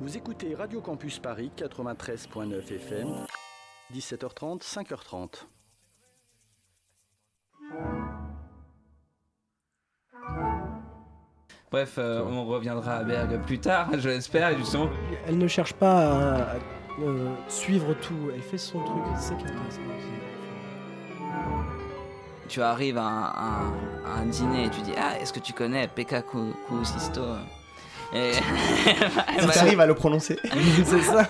Vous écoutez Radio Campus Paris 93.9 FM, 17h30, 5h30. Bref, euh, on reviendra à Berg plus tard, je l'espère, justement. Elle ne cherche pas à, à, euh, suivre tout, elle fait son truc, c'est ça qui est intéressant aussi. Tu arrives à un, à un- à un dîner et tu dis Ah, est-ce que tu connais Pekka Ku- Kuusisto et... Si t'arrives à le prononcer. c'est ça.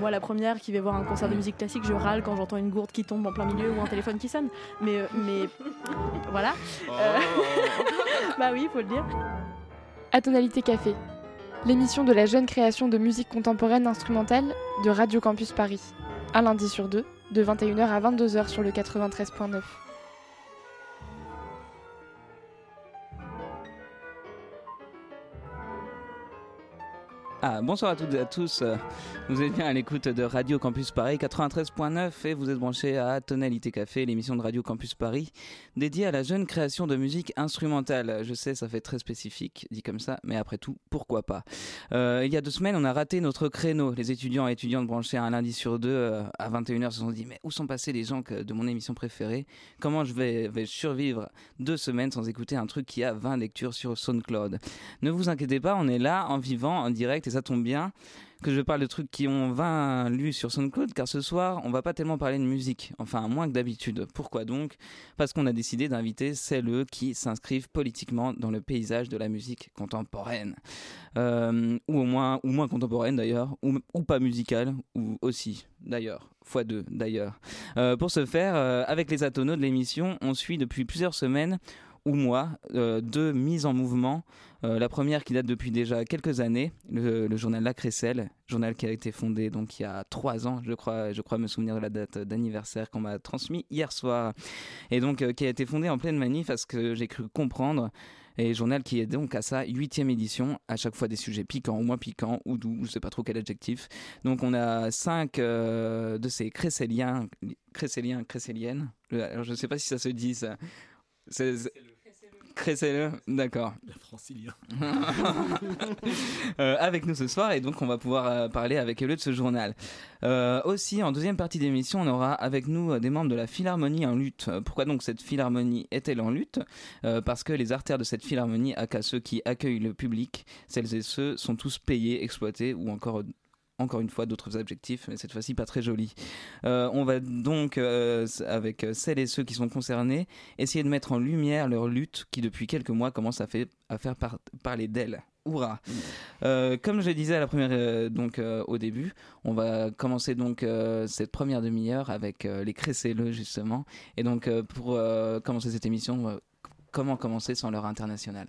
Moi, la première qui va voir un concert de musique classique, je râle quand j'entends une gourde qui tombe en plein milieu ou un téléphone qui sonne. Mais, euh, mais voilà. Euh, bah oui, faut le dire. Atonalité Café, l'émission de la jeune création de musique contemporaine instrumentale de Radio Campus Paris. Un lundi sur deux, de 21h à 22h sur le 93.9. Ah, bonsoir à toutes et à tous. Vous êtes bien à l'écoute de Radio Campus Paris 93.9 et vous êtes branchés à Tonalité Café, l'émission de Radio Campus Paris dédiée à la jeune création de musique instrumentale. Je sais, ça fait très spécifique, dit comme ça, mais après tout, pourquoi pas? Euh, il y a deux semaines, on a raté notre créneau. Les étudiants et étudiantes branchés un lundi sur deux euh, à 21h se sont dit, mais où sont passés les gens de mon émission préférée? Comment je vais, survivre deux semaines sans écouter un truc qui a 20 lectures sur SoundCloud? Ne vous inquiétez pas, on est là en vivant, en direct, ça tombe bien que je parle de trucs qui ont 20 lus sur SoundCloud, car ce soir, on va pas tellement parler de musique, enfin moins que d'habitude. Pourquoi donc? Parce qu'on a décidé d'inviter celles qui s'inscrivent politiquement dans le paysage de la musique contemporaine. Euh, ou au moins, ou moins contemporaine d'ailleurs, ou, pas musicale, ou aussi d'ailleurs, fois deux d'ailleurs. Euh, pour ce faire, euh, avec les atonos de l'émission, on suit depuis plusieurs semaines ou mois euh, deux mises en mouvement euh, la première qui date depuis déjà quelques années, le, journal La Crécelle, journal qui a été fondé donc il y a trois ans, je crois, je crois me souvenir de la date d'anniversaire qu'on m'a transmis hier soir, et donc euh, qui a été fondé en pleine manif à ce que j'ai cru comprendre. Et journal qui est donc à sa huitième édition, à chaque fois des sujets piquants ou moins piquants ou doux, je sais pas trop quel adjectif. Donc on a cinq de ces crécéliens, crécéliens, crécéliennes. Alors je sais pas si ça se dit ça. Crécelle, d'accord. La francilien. Euh, avec nous ce soir et donc on va pouvoir euh, parler avec eux de ce journal. Euh, aussi en deuxième partie d'émission on aura avec nous euh, des membres de la Philharmonie en lutte. Pourquoi donc cette Philharmonie est-elle en lutte? Parce que les artères de cette Philharmonie, aka ceux qui accueillent le public, celles et ceux sont tous payés, exploités ou encore encore une fois d'autres objectifs, mais cette fois-ci pas très jolis. Euh, on va donc, euh, avec celles et ceux qui sont concernés, essayer de mettre en lumière leur lutte qui depuis quelques mois commence à, fait, à faire par- parler d'elle. Hurrah Euh, Comme je le disais à la première, donc au début, on va commencer donc cette première demi-heure avec les Crécelleux justement. Et donc pour commencer cette émission, comment commencer sans l'heure internationale?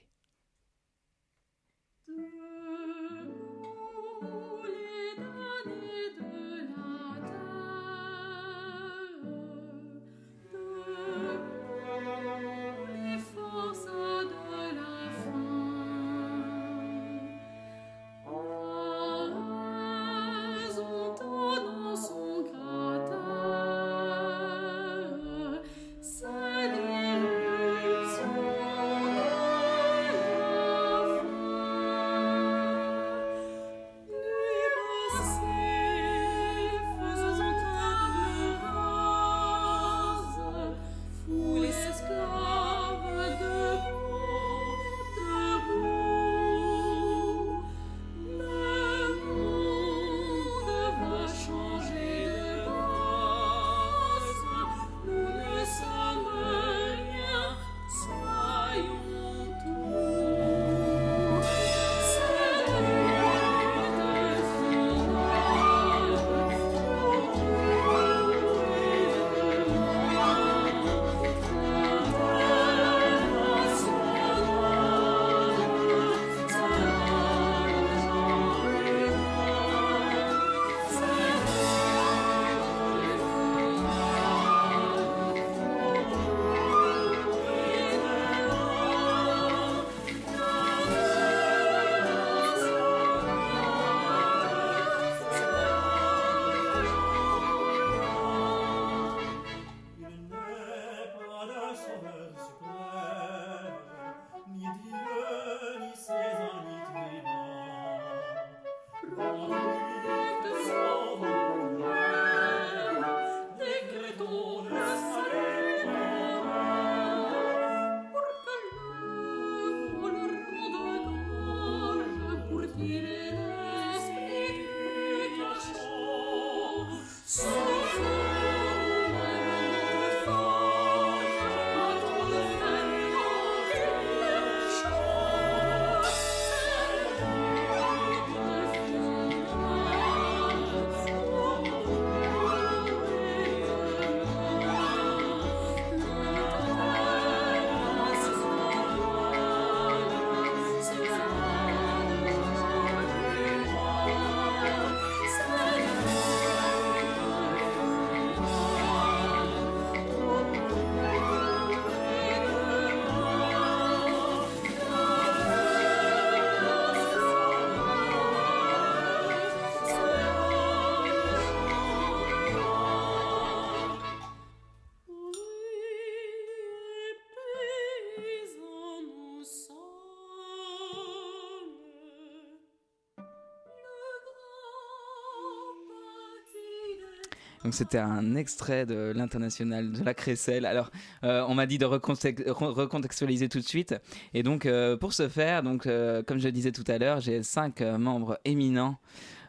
Donc c'était un extrait de l'international de la Crécelle. Alors euh, on m'a dit de recontextualiser tout de suite. Et donc pour ce faire, donc comme je disais tout à l'heure, j'ai cinq membres éminents.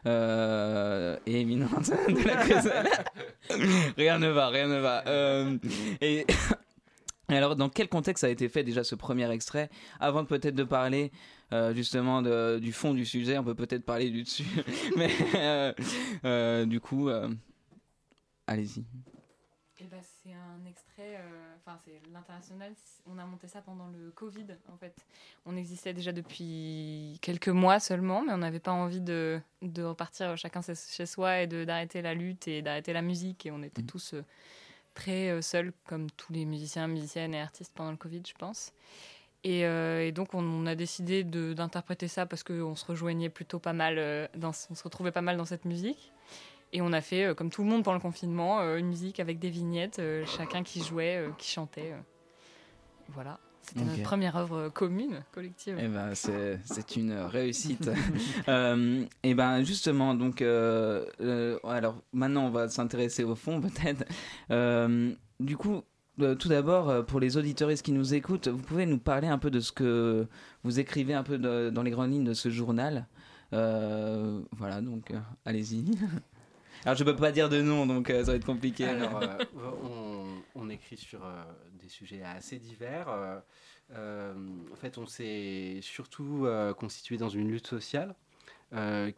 et éminentes de la Crécelle. rien ne va, rien ne va. et alors, dans quel contexte a été fait déjà ce premier extrait? Avant peut-être de parler euh, justement du fond du sujet, on peut peut-être parler du dessus. Mais euh, euh, du coup, allez-y. Eh ben, c'est un extrait, enfin c'est l'international, on a monté ça pendant le Covid en fait. On existait déjà depuis quelques mois seulement, mais on n'avait pas envie de, de, repartir chacun chez soi et d'arrêter la lutte et d'arrêter la musique. Et on était mmh. tous très euh, seul, comme tous les musiciens, musiciennes et artistes pendant le Covid, je pense. Et, euh, donc on, a décidé d'interpréter ça parce qu'on se rejoignait plutôt pas mal, euh, dans, on se retrouvait pas mal dans cette musique. Et on a fait, comme tout le monde pendant le confinement, une musique avec des vignettes, chacun qui jouait, qui chantait. voilà. C'était notre première œuvre commune, collective. Eh ben, c'est une réussite. euh, et eh ben justement, donc, euh, euh, alors maintenant on va s'intéresser au fond peut-être. Euh, du coup, tout d'abord, pour les auditoristes qui nous écoutent, vous pouvez nous parler un peu de ce que vous écrivez un peu dans les grandes lignes de ce journal. voilà, donc allez-y. Alors je peux pas dire de nom, donc ça va être compliqué. Alors, on, on, écrit sur des sujets assez divers. Euh, euh, en fait, on s'est surtout euh, constitué dans une lutte sociale.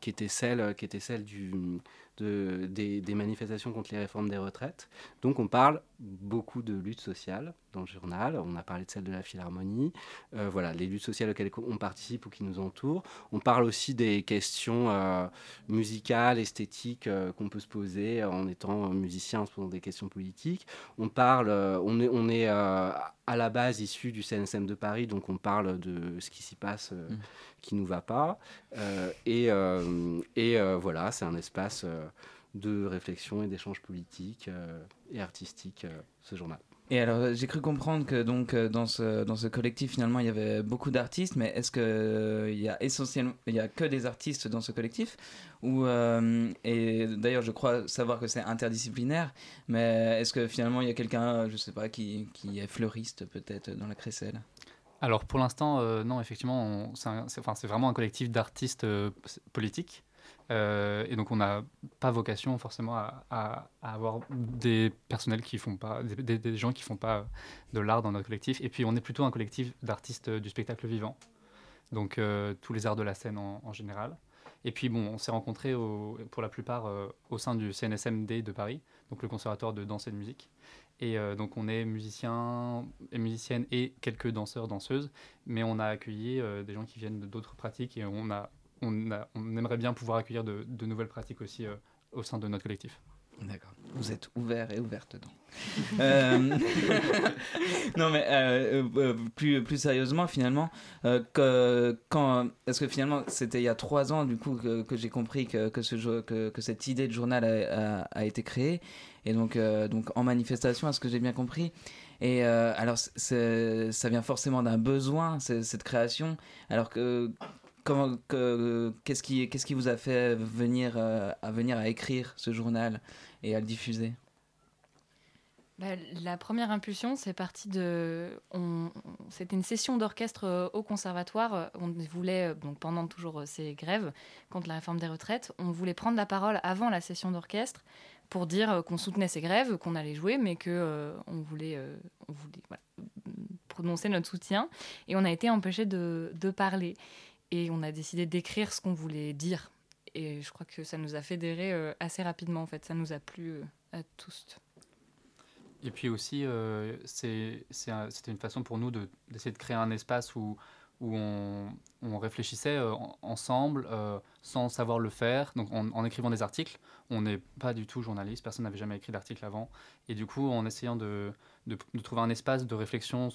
qui était celle, qui était celle du, de, des, des, manifestations contre les réformes des retraites. Donc on parle beaucoup de lutte sociale dans le journal. On a parlé de celle de la Philharmonie. Euh, voilà, les luttes sociales auxquelles on participe ou qui nous entourent. On parle aussi des questions euh, musicales, esthétiques euh, qu'on peut se poser en étant musicien, en se posant des questions politiques. On parle, on est, on est à la base issu du CNSM de Paris, donc on parle de ce qui s'y passe mmh. qui nous va pas. et, et voilà, c'est un espace de réflexion et d'échanges politiques et artistiques, ce journal. Et alors, j'ai cru comprendre que donc euh, dans ce dans ce collectif finalement il y avait beaucoup d'artistes, mais est-ce que euh, il y a essentiellement il y a que des artistes dans ce collectif? Ou euh, et d'ailleurs je crois savoir que c'est interdisciplinaire, mais est-ce que finalement il y a quelqu'un je sais pas qui qui est fleuriste peut-être dans la Crécelle? Alors pour l'instant non effectivement c'est enfin c'est vraiment un collectif d'artistes politiques. Euh, et donc, on n'a pas vocation forcément à, avoir des personnels qui font pas, des, gens qui font pas de l'art dans notre collectif. Et puis, on est plutôt un collectif d'artistes du spectacle vivant. Donc, euh, tous les arts de la scène en, général. Et puis, bon, on s'est rencontrés pour la plupart euh, au sein du CNSMD de Paris, donc le Conservatoire de danse et de musique. Et donc, on est musiciens et musiciennes et quelques danseurs, danseuses, mais on a accueilli des gens qui viennent d'autres pratiques et on a on, aimerait bien pouvoir accueillir de, nouvelles pratiques aussi euh, au sein de notre collectif. D'accord. Vous êtes ouvert et ouverte donc. Euh, non mais euh, plus plus sérieusement finalement, que, quand est-ce que finalement c'était il y a trois ans du coup que, j'ai compris que que, ce, cette idée de journal a, été créée et donc donc en manifestation, est-ce que j'ai bien compris et alors ça vient forcément d'un besoin cette création alors que qu'est-ce qui, qu'est-ce qui vous a fait venir, euh, à venir à écrire ce journal et à le diffuser? Bah, la première impulsion, c'est parti de. C'était une session d'orchestre euh, au conservatoire. On voulait, euh, donc pendant toujours ces grèves contre la réforme des retraites, on voulait prendre la parole avant la session d'orchestre pour dire qu'on soutenait ces grèves, qu'on allait jouer, mais on voulait, on voulait prononcer notre soutien. Et on a été empêché de parler. Et on a décidé d'écrire ce qu'on voulait dire. Et je crois que ça nous a fédérés euh, assez rapidement, en fait. Ça nous a plu euh, à tous. Et puis aussi, euh, c'était une façon pour nous d'essayer de, créer un espace où, où on, on réfléchissait ensemble sans savoir le faire. Donc en, écrivant des articles, on n'est pas du tout journaliste, personne n'avait jamais écrit d'article avant. Et du coup, en essayant de, de trouver un espace de réflexion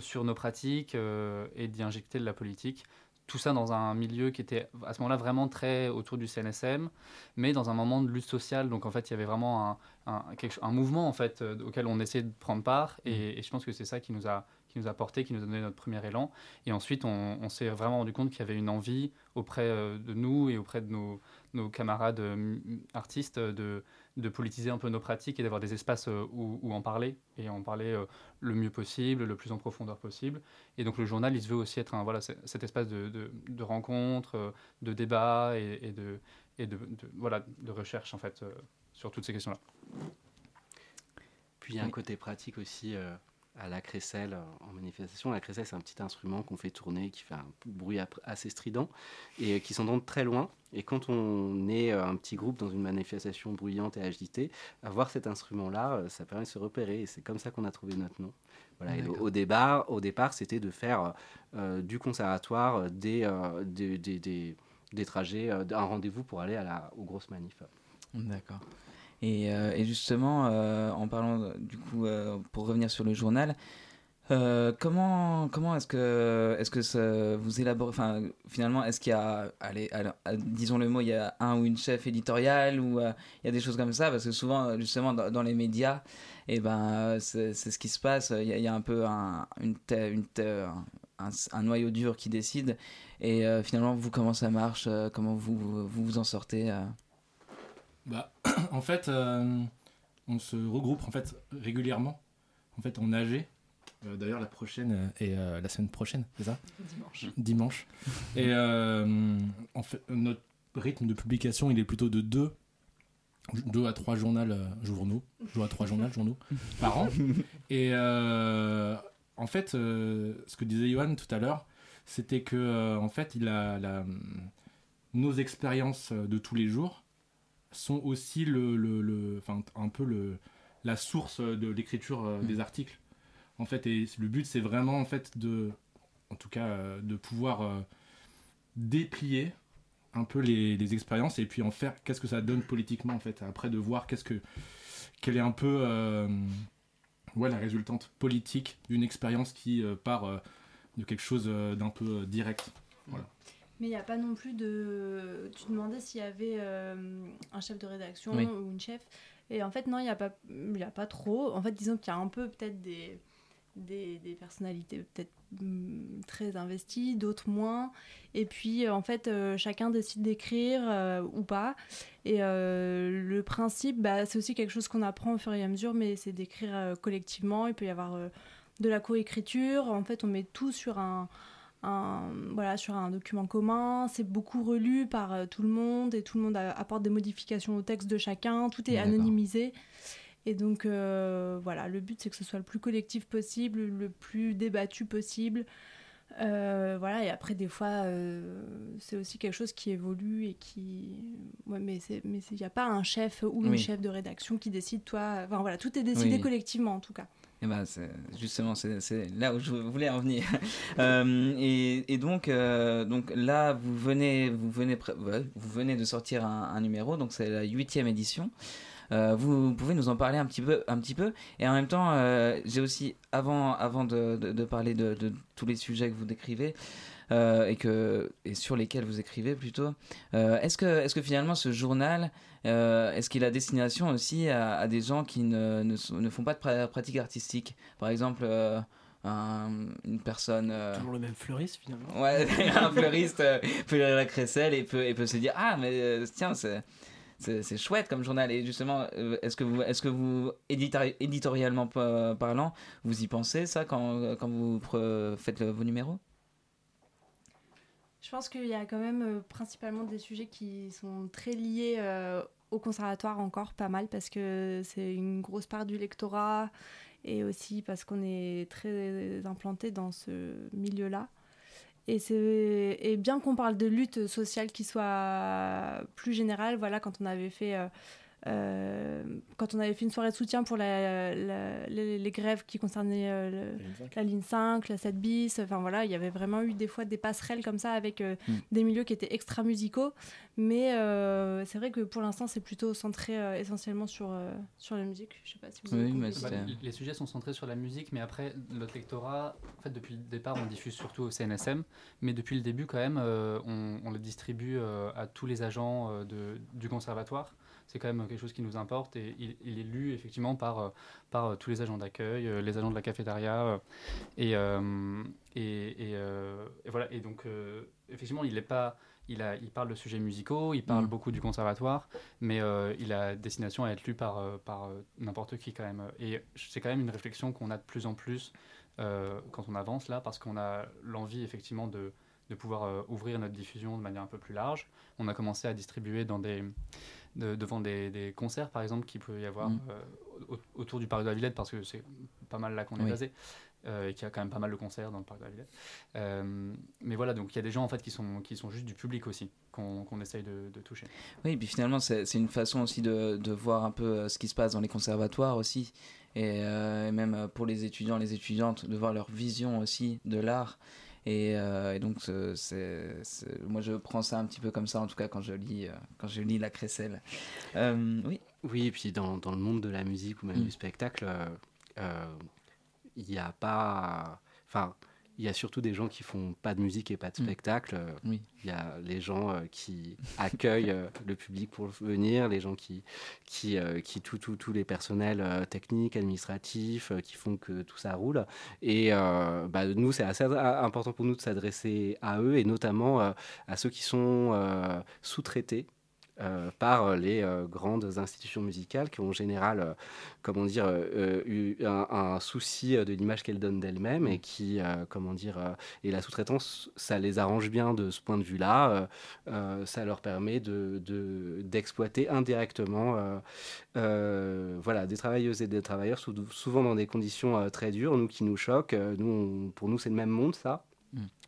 sur nos pratiques euh, et d'y injecter de la politique. Tout ça dans un milieu qui était à ce moment-là vraiment très autour du CNSM, mais dans un moment de lutte sociale. Donc en fait, il y avait vraiment un, un, mouvement en fait euh, auquel on essayait de prendre part, et, mmh. et je pense que c'est ça qui nous a qui nous a porté, qui nous a donné notre premier élan. Et ensuite, on, on s'est vraiment rendu compte qu'il y avait une envie auprès euh, de nous et auprès de nos, nos camarades artistes de de politiser un peu nos pratiques et d'avoir des espaces euh, où, où en parler et en parler euh, le mieux possible, le plus en profondeur possible. Et donc le journal, il se veut aussi être un, voilà, cet espace de, de, de rencontre, euh, de débat et, et de, et de, voilà, de recherche en fait sur toutes ces questions-là. Puis il y a un côté pratique aussi euh, à la crécelle euh, en manifestation. La crécelle, c'est un petit instrument qu'on fait tourner, qui fait un bruit assez strident et euh, qui s'entend très loin. Et quand on est euh, un petit groupe dans une manifestation bruyante et agitée, avoir cet instrument-là, ça permet de se repérer. Et c'est comme ça qu'on a trouvé notre nom. Voilà, et au, départ, au départ, c'était de faire euh, du conservatoire des, euh, des, des, des- des trajets, un rendez-vous pour aller à la, aux grosses manifs. D'accord. Et, euh, et justement, euh, en parlant du coup, euh, pour revenir sur le journal, comment comment est-ce que est-ce que vous élaborez, enfin finalement, est-ce qu'il y a, allez, alors, disons le mot, il y a un ou une chef éditoriale ou il y a des choses comme ça, parce que souvent justement dans, les médias, et ben euh, c'est ce qui se passe. Il y a, un peu un, une, un, noyau dur qui décide. Et finalement, vous comment ça marche, comment vous vous, vous en sortez. Bah, en fait, euh, on se regroupe en fait régulièrement. En fait, en AG. Euh, D'ailleurs, la prochaine est euh, la semaine prochaine, c'est ça? Dimanche. Dimanche. Et en fait, notre rythme de publication, il est plutôt de deux, deux à trois journaux, euh, journaux, deux à trois journaux, journaux par an. Et euh, en fait, euh, ce que disait Johan tout à l'heure, c'était que euh, en fait, il a la- nos expériences de tous les jours sont aussi le, le, le- un peu le, la source de l'écriture euh, des articles. En fait, et le but, c'est vraiment en fait de, en tout cas, euh, de pouvoir euh, déplier un peu les, les expériences et puis en faire qu'est-ce que ça donne politiquement en fait. Après, de voir qu'est-ce que, quelle est un peu, ouais, la résultante politique d'une expérience qui part de quelque chose d'un peu direct. Voilà. Mais il n'y a pas non plus de. Tu demandais s'il y avait euh, un chef de rédaction Oui. ou une chef. Et en fait, non, il n'y a, pas- il y a pas trop. En fait, disons qu'il y a un peu peut-être des, des, des personnalités peut-être hum, très investies, d'autres moins. Et puis, euh, en fait, euh, chacun décide d'écrire euh, ou pas. Et le principe, bah, c'est aussi quelque chose qu'on apprend au fur et à mesure, mais c'est d'écrire collectivement. Il peut y avoir de la coécriture. En fait, on met tout sur un un, voilà, sur un document commun. C'est beaucoup relu par euh, tout le monde et tout le monde a- apporte des modifications au texte de chacun. Tout est anonymisé. Et donc, euh, voilà, le but, c'est que ce soit le plus collectif possible, le plus débattu possible. Euh, voilà, et après, des fois, c'est aussi quelque chose qui évolue et qui. Ouais, mais il n'y a pas un chef ou une Oui. chef de rédaction qui décide, toi. Enfin, voilà, tout est décidé Oui. collectivement, en tout cas. Eh ben, justement, c'est là où je voulais en venir. Euh, et, et donc, euh, donc là, vous venez, vous venez, vous venez de sortir un, un numéro, donc c'est la huitième édition. Euh, vous pouvez nous en parler un petit peu, un petit peu. Et en même temps, euh, j'ai aussi, avant, avant de, de- de parler de, de tous les sujets que vous décrivez euh, et que et sur lesquels vous écrivez plutôt, euh, est-ce que, est-ce que finalement ce journal, euh, est-ce qu'il a destination aussi à, à des gens qui ne, ne, font pas de pra- pratique artistique? Par exemple, un- une personne. euh, Toujours le même fleuriste finalement. Ouais, un fleuriste euh, peut lire la crécelle et peut, et peut se dire Ah, mais euh, tiens, c'est. C'est chouette comme journal et justement euh, est-ce que vous est-ce que vous éditori- éditorialement pa- parlant vous y pensez ça quand, quand vous faites vos numéros? Je pense qu'il y a quand même euh, principalement des sujets qui sont très liés euh, au conservatoire encore pas mal parce que c'est une grosse part du lectorat et aussi parce qu'on est très implanté dans ce milieu-là. Et, bien qu'on parle de lutte sociale qui soit plus générale, voilà, quand on avait fait, euh, quand on avait fait une soirée de soutien pour la- la- les, les grèves qui concernaient euh, le- la ligne 5, la 7 bis, enfin voilà, il y avait vraiment eu des fois des passerelles comme ça avec euh, Mm. des milieux qui étaient extra musicaux, mais euh, c'est vrai que pour l'instant c'est plutôt centré euh, essentiellement sur, euh, sur la musique. Je sais pas si vous Oui, mais. Bah, les sujets sont centrés sur la musique, mais après, notre lectorat, en fait, depuis le départ, on diffuse surtout au CNSM, mais depuis le début, quand même, euh, on, on le distribue euh, à tous les agents euh, de, du conservatoire. C'est quand même quelque chose qui nous importe et il, il est lu effectivement par, euh, par euh, tous les agents d'accueil, euh, les agents de la cafétéria. et, euh, et, et, euh, et voilà. Et donc, effectivement, il n'est pas, il, a, il parle de sujets musicaux, il parle Mm. beaucoup du conservatoire, mais euh, il a destination à être lu par, euh, par euh, n'importe qui quand même. Et c'est quand même une réflexion qu'on a de plus en plus quand on avance là, parce qu'on a l'envie effectivement de, de pouvoir euh, ouvrir notre diffusion de manière un peu plus large. On a commencé à distribuer dans des, de- devant des, des concerts, par exemple, qu'il peut y avoir Mm. euh, au- autour du parc de la Villette, parce que c'est pas mal là qu'on est basé, euh, et qu'il y a quand même pas mal de concerts dans le parc de la Villette. Mais voilà, donc il y a des gens en fait qui sont, qui sont juste du public aussi, qu'on qu'on essaye de, de toucher. Oui, et puis finalement, c'est une façon aussi de, de voir un peu ce qui se passe dans les conservatoires aussi. Et, et même pour les étudiants, les étudiantes, de voir leur vision aussi de l'art. Et, euh, et donc, c'est- moi, je prends ça un petit peu comme ça, en tout cas, quand je lis, euh, quand je lis La Crécelle. Euh, oui. Oui, et puis dans, dans le monde de la musique ou même Mm. du spectacle, il n'y a pas. Enfin, il y a surtout des gens qui font pas de musique et pas de Mm. spectacle. Oui. Il y a les gens euh, qui accueillent euh, le public pour venir, les gens qui, qui, euh, qui tout, tout, tous les personnels techniques, administratifs, qui font que tout ça roule. Et bah, nous, c'est assez important pour nous de s'adresser à eux et notamment à ceux qui sont sous-traités. Euh, par les euh, grandes institutions musicales qui ont en général, euh, comment dire, euh, euh, eu un, un souci euh, de l'image qu'elles donnent d'elles-mêmes et qui, euh, comment dire, euh, et la sous-traitance, ça les arrange bien de ce point de vue-là. euh, euh, ça leur permet de, de- d'exploiter indirectement, euh, euh, voilà, des travailleuses et des travailleurs, sou- souvent dans des conditions euh, très dures, nous qui nous choquent. Euh, nous, on- pour nous, c'est le même monde, ça?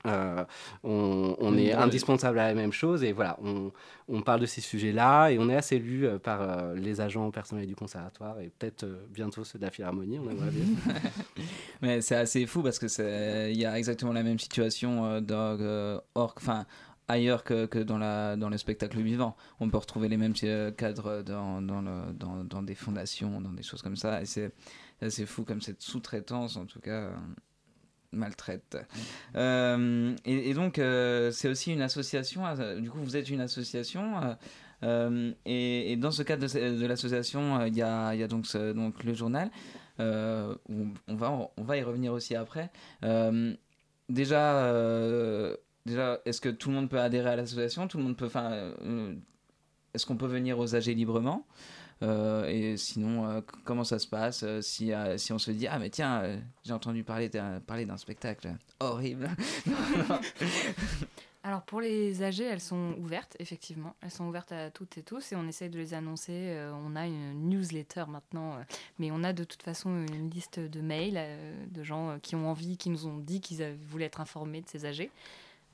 Euh, on, est indispensable à la même chose et voilà, on, on parle de ces sujets-là et on est assez lu euh, par euh, les agents personnels du conservatoire et peut-être euh, bientôt ceux de la Philharmonie, on aimerait bien. Mais c'est assez fou parce que c'est il y a exactement la même situation dans enfin ailleurs que, que dans la dans le spectacle vivant. On peut retrouver les mêmes cadres dans dans, le- dans dans des fondations, dans des choses comme ça et c'est assez fou comme cette sous-traitance en tout cas maltraite. Euh, et, donc euh, c'est aussi une association. euh, du coup vous êtes une association. et, dans ce cadre de, l'association, il y, a, donc, donc le journal. on, va, on va y revenir aussi après. Déjà, déjà est-ce que tout le monde peut adhérer à l'association? Tout le monde peut. Est-ce qu'on peut venir aux AG librement? Et sinon, euh, comment ça se passe euh, si, euh, si on se dit Ah, mais tiens, euh, j'ai entendu parler d'un, parler d'un spectacle horrible. Alors pour les AG, elles sont ouvertes, effectivement. Elles sont ouvertes à toutes et tous et on essaye de les annoncer. Euh, on a une newsletter maintenant, euh, mais on a de toute façon une liste de mails euh, de gens euh, qui ont envie, qui nous ont dit qu'ils voulaient être informés de ces AG.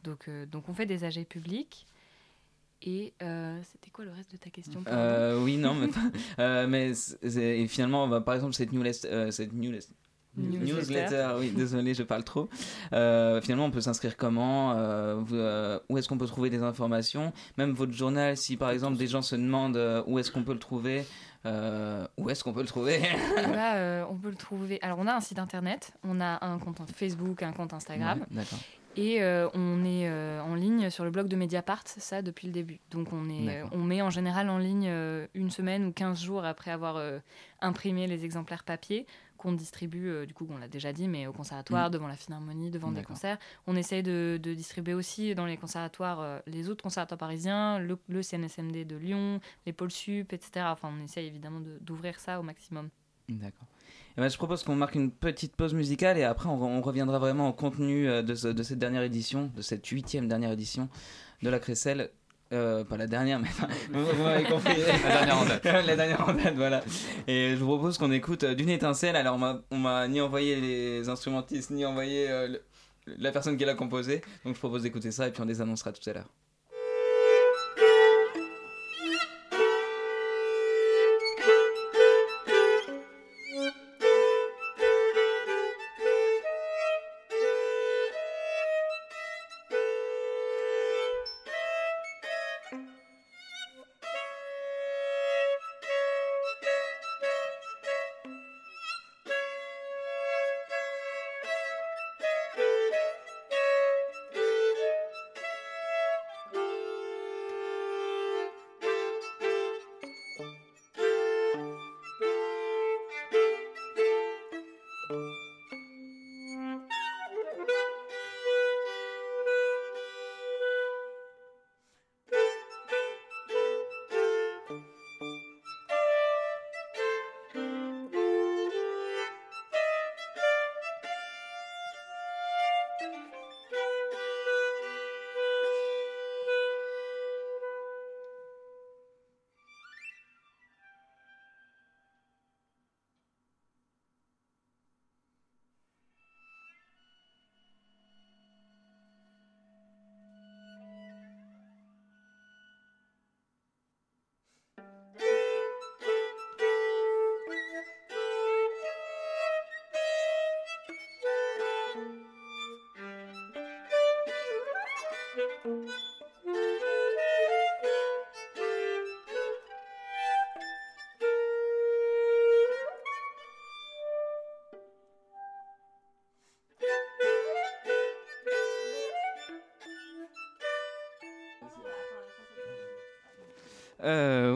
Donc, euh, donc on fait des AG publics. Et euh, c'était quoi le reste de ta question Euh, oui, non, mais, euh, mais et finalement, bah, par exemple, cette newsletter, cette newsletter, Newsletter. newsletter, oui, désolé, je parle trop. Finalement, on peut s'inscrire comment vous, Où est-ce qu'on peut trouver des informations? Même votre journal, si par exemple des gens se demandent où est-ce qu'on peut le trouver, euh, où est-ce qu'on peut le trouver Eh ben, euh, on peut le trouver. Alors, on a un site internet, on a un compte Facebook, un compte Instagram. Ouais. Et euh, on est en ligne sur le blog de Mediapart, ça depuis le début. Donc on, est, on met en général en ligne une semaine ou 15 jours après avoir imprimé les exemplaires papier qu'on distribue, euh, du coup on l'a déjà dit, mais au conservatoire, Mm. devant la Philharmonie, devant des concerts. On essaye de, de distribuer aussi dans les conservatoires, euh, les autres conservatoires parisiens, le, le CNSMD de Lyon, les pôles sup, etc. Enfin on essaye évidemment de- d'ouvrir ça au maximum. D'accord. Eh ben, je propose qu'on marque une petite pause musicale et après on, re- on reviendra vraiment au contenu euh, de, ce- de cette dernière édition, de cette huitième dernière édition de la Crécelle. Euh, pas la dernière, mais enfin, vous, m'avez compris. La dernière en date. la dernière en date, voilà. Et je vous propose qu'on écoute euh, d'une étincelle. Alors on m'a- on m'a ni envoyé les instrumentistes, ni envoyé euh, le- la personne qui l'a composé. Donc je propose d'écouter ça et puis on les annoncera tout à l'heure.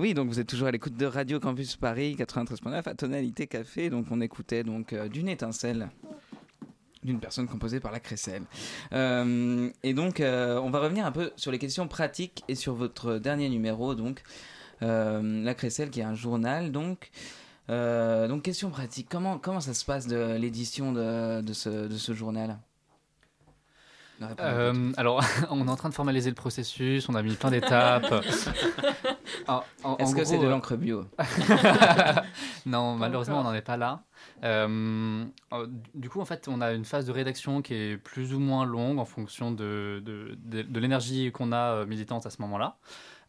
Oui, donc vous êtes toujours à l'écoute de Radio Campus Paris 93.9 à tonalité café. Donc on écoutait donc euh, d'une étincelle d'une personne composée par la Crécelle. Euh, et donc euh, on va revenir un peu sur les questions pratiques et sur votre dernier numéro donc la Crécelle qui est un journal donc. Donc question pratique, comment, comment ça se passe de l'édition de ce journal Ne répondez pas tout de Euh, alors, on est en train de formaliser le processus, on a mis plein d'étapes. Est-ce que c'est de euh, l'encre bio? Non, malheureusement, on n'en est pas là. Euh, du coup, en fait, on a une phase de rédaction qui est plus ou moins longue en fonction de, de, de- de l'énergie qu'on a militante à ce moment-là.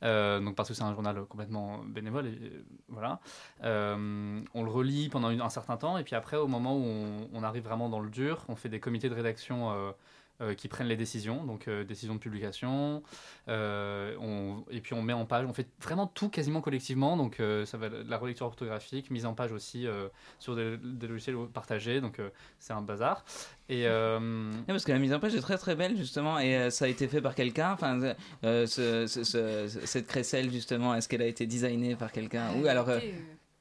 Euh, donc parce que c'est un journal complètement bénévole et euh, voilà. Euh, on le relit pendant une- un certain temps et puis après, au moment où on, on arrive vraiment dans le dur, on fait des comités de rédaction. Euh, qui prennent les décisions, donc euh, décisions de publication, euh, on- et puis on met en page, on fait vraiment tout quasiment collectivement, donc euh, ça va de la relecture orthographique, mise en page aussi euh, sur des, des logiciels partagés, donc euh, c'est un bazar. Et euh, parce que la mise en page est très très belle justement et euh, ça a été fait par quelqu'un. Enfin, euh, ce- ce- ce- cette crécelle justement, est-ce qu'elle a été designée par quelqu'un Ou alors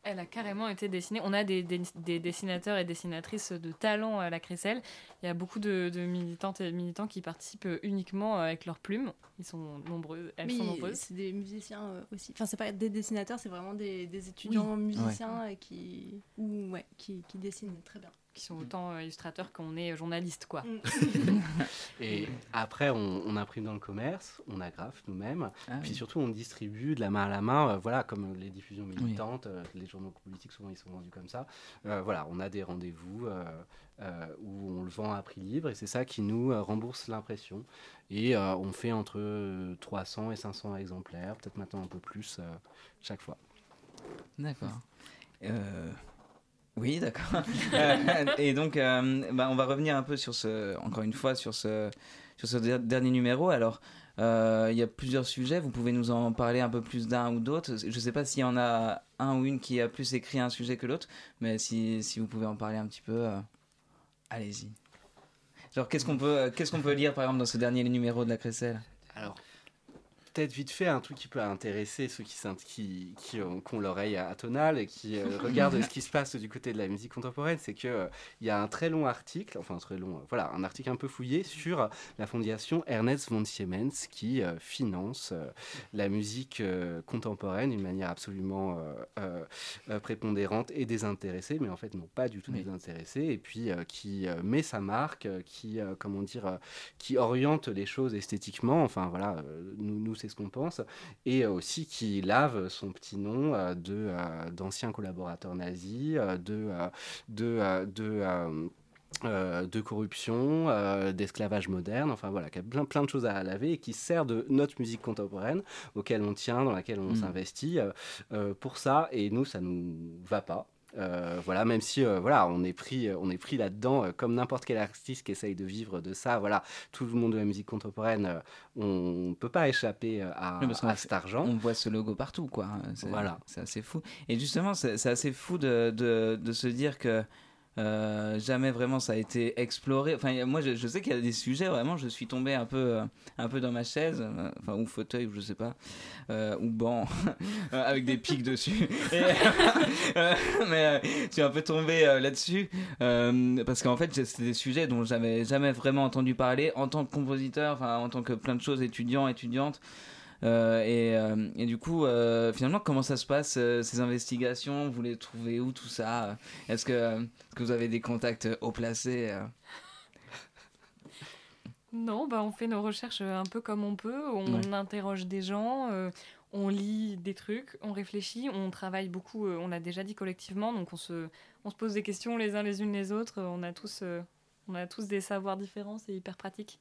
Elle a carrément été dessinée. On a des, des- des dessinateurs et dessinatrices de talent à la Crécelle. Il y a beaucoup de, de militantes et militants qui participent euh, uniquement avec leurs plumes. Ils sont nombreux, elles Mais sont nombreuses. c'est des musiciens euh, aussi. Enfin, c'est pas des dessinateurs, c'est vraiment des, des étudiants musiciens qui, ou, ouais, qui, qui dessinent très bien. Qui sont autant euh, illustrateurs qu'on est journalistes, quoi. Et après, on, on imprime dans le commerce, on agrafe nous-mêmes, Ah puis oui. surtout on distribue de la main à la main, euh, voilà, comme les diffusions militantes, euh, les journaux politiques souvent ils sont vendus comme ça. Euh, voilà, on a des rendez-vous euh, euh, où on le vend à prix libre et c'est ça qui nous euh, rembourse l'impression. Et euh, on fait entre euh, 300 et 500 exemplaires, peut-être maintenant un peu plus euh, chaque fois. D'accord. Oui, d'accord. Euh, et donc, euh, bah, on va revenir un peu sur ce, encore une fois, sur ce, sur ce der- dernier numéro. Alors, euh, il y a plusieurs sujets. Vous pouvez nous en parler un peu plus d'un ou d'autre. Je ne sais pas s'il y en a un ou une qui a plus écrit un sujet que l'autre, mais si, si vous pouvez en parler un petit peu, euh, allez-y. Genre, qu'est-ce qu'on peut, qu'est-ce qu'on peut lire, par exemple, dans ce dernier numéro de la Crécelle Alors, peut-être vite fait, un truc qui peut intéresser ceux qui, qui, qui ont, qui ont l'oreille atonale et qui euh, regardent ce qui se passe du côté de la musique contemporaine, c'est qu'il il y a un très long article, enfin un très long, euh, voilà, un article un peu fouillé sur euh, la fondation Ernest von Siemens qui euh, finance euh, la musique euh, contemporaine d'une manière absolument euh, euh, euh, prépondérante et désintéressée, mais en fait non pas du tout Oui. désintéressée, et puis euh, qui euh, met sa marque, euh, qui, euh, comment dire, euh, qui oriente les choses esthétiquement, enfin voilà, euh, nous, nous c'est ce qu'on pense, et euh, aussi qui lave son petit nom euh, de, euh, d'anciens collaborateurs nazis, de, de, de, euh, de corruption, euh, d'esclavage moderne, enfin voilà, qui a plein, plein de choses à laver et qui sert de notre musique contemporaine auquel on tient, dans laquelle on Mm. s'investit euh, pour ça, et nous, ça nous va pas. Euh, voilà, même si euh, voilà, on est pris, euh, on est pris là-dedans euh, comme n'importe quel artiste qui essaye de vivre de ça. Voilà, tout le monde de la musique contemporaine, on peut pas échapper à, cet argent. On voit ce logo partout, quoi. C'est, Voilà. C'est assez fou. Et justement, c'est, c'est assez fou de, de, de se dire que euh, jamais vraiment ça a été exploré. Enfin, moi, je, sais qu'il y a des sujets, vraiment, je suis tombé un peu, euh, un peu dans ma chaise, euh, enfin, ou fauteuil, ou je sais pas, ou banc, avec des pics dessus. Mais je suis un peu tombé là-dessus, parce qu'en fait, c'est des sujets dont j'avais jamais vraiment entendu parler en tant que compositeur, enfin, en tant que plein de choses, étudiant, étudiante. Euh, et, euh, et du coup, euh, finalement, comment ça se passe, euh, ces investigations? Vous les trouvez où, tout ça? Est-ce que, vous avez des contacts haut placés Non, bah on fait nos recherches un peu comme on peut. On Ouais. interroge des gens, euh, on lit des trucs, on réfléchit, on travaille beaucoup. euh, on l'a déjà dit collectivement, donc on se, on se pose des questions les uns les unes les autres. On a tous, euh, on a tous des savoirs différents. C'est hyper pratique.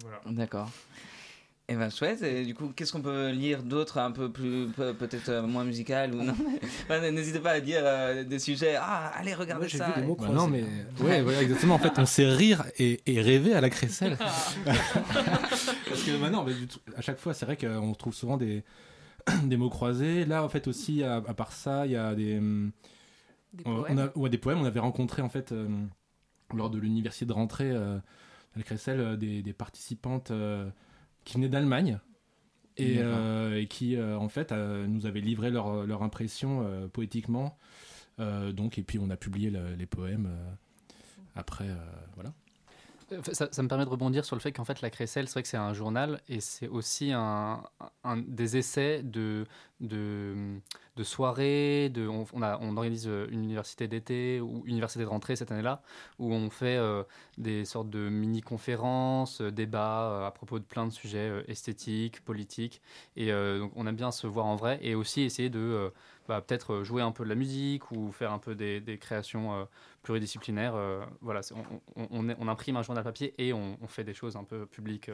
Voilà. D'accord. Et ben chouette. Et du coup, qu'est-ce qu'on peut lire d'autre, un peu plus, peu- peut-être euh, moins musical ou non Enfin, N'hésitez pas à dire euh, des sujets. Ah, allez, regardez Moi, j'ai ça. vu des mots Bah croisés. non, mais ouais, voilà, exactement. En fait, on sait rire et, et rêver à la crécelle. Parce que maintenant, bah, à chaque fois, c'est vrai qu'on trouve souvent des, des mots croisés. Là, en fait, aussi, à, à part ça, il y a des, hum, Des on- poèmes. on a, ouais, des poèmes. On avait rencontré, en fait, euh, lors de l'université de rentrée euh, à la crécelle, euh, des, des participantes euh, qui venaient d'Allemagne. et, euh, et qui euh, en fait euh, nous avaient livré leur, leur impression poétiquement. Donc et puis on a publié le- les poèmes après. voilà. Ça, me permet de rebondir sur le fait qu'en fait la Crécelle, c'est vrai que c'est un journal et c'est aussi un, des essais de, de, soirées. On, organise euh, une université d'été ou université de rentrée cette année-là où on fait euh, des sortes de mini-conférences, euh, débats à propos de plein de sujets esthétiques, politiques. Et donc on aime bien se voir en vrai et aussi essayer de bah, peut-être euh, jouer un peu de la musique ou faire un peu des, des créations euh, pluridisciplinaires. euh, voilà, on, on- on est- on imprime un journal papier et on, fait des choses un peu publiques.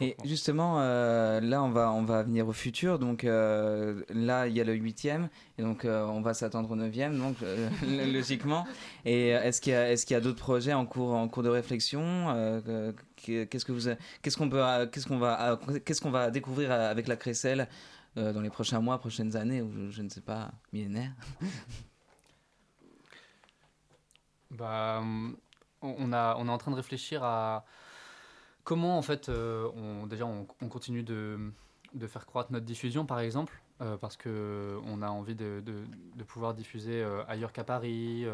Et justement, là, on va, on va venir au futur. Donc là, il y a le huitième, et donc on va s'attendre au neuvième, donc logiquement. Et est-ce qu'il y a, est-ce qu'il y a d'autres projets en cours, en cours de réflexion que- que- Qu'est-ce que vous, qu'est-ce qu'on peut, qu'est-ce qu'on va, qu'est-ce qu'on va découvrir avec la Crécelle euh, dans les prochains mois, prochaines années, ou je, ne sais pas, millénaires Bah, on, a, on est en train de réfléchir à comment, en fait, euh, déjà, on, on continue de, de faire croître notre diffusion, par exemple, euh, parce que on a envie de, de- pouvoir diffuser euh, ailleurs qu'à Paris,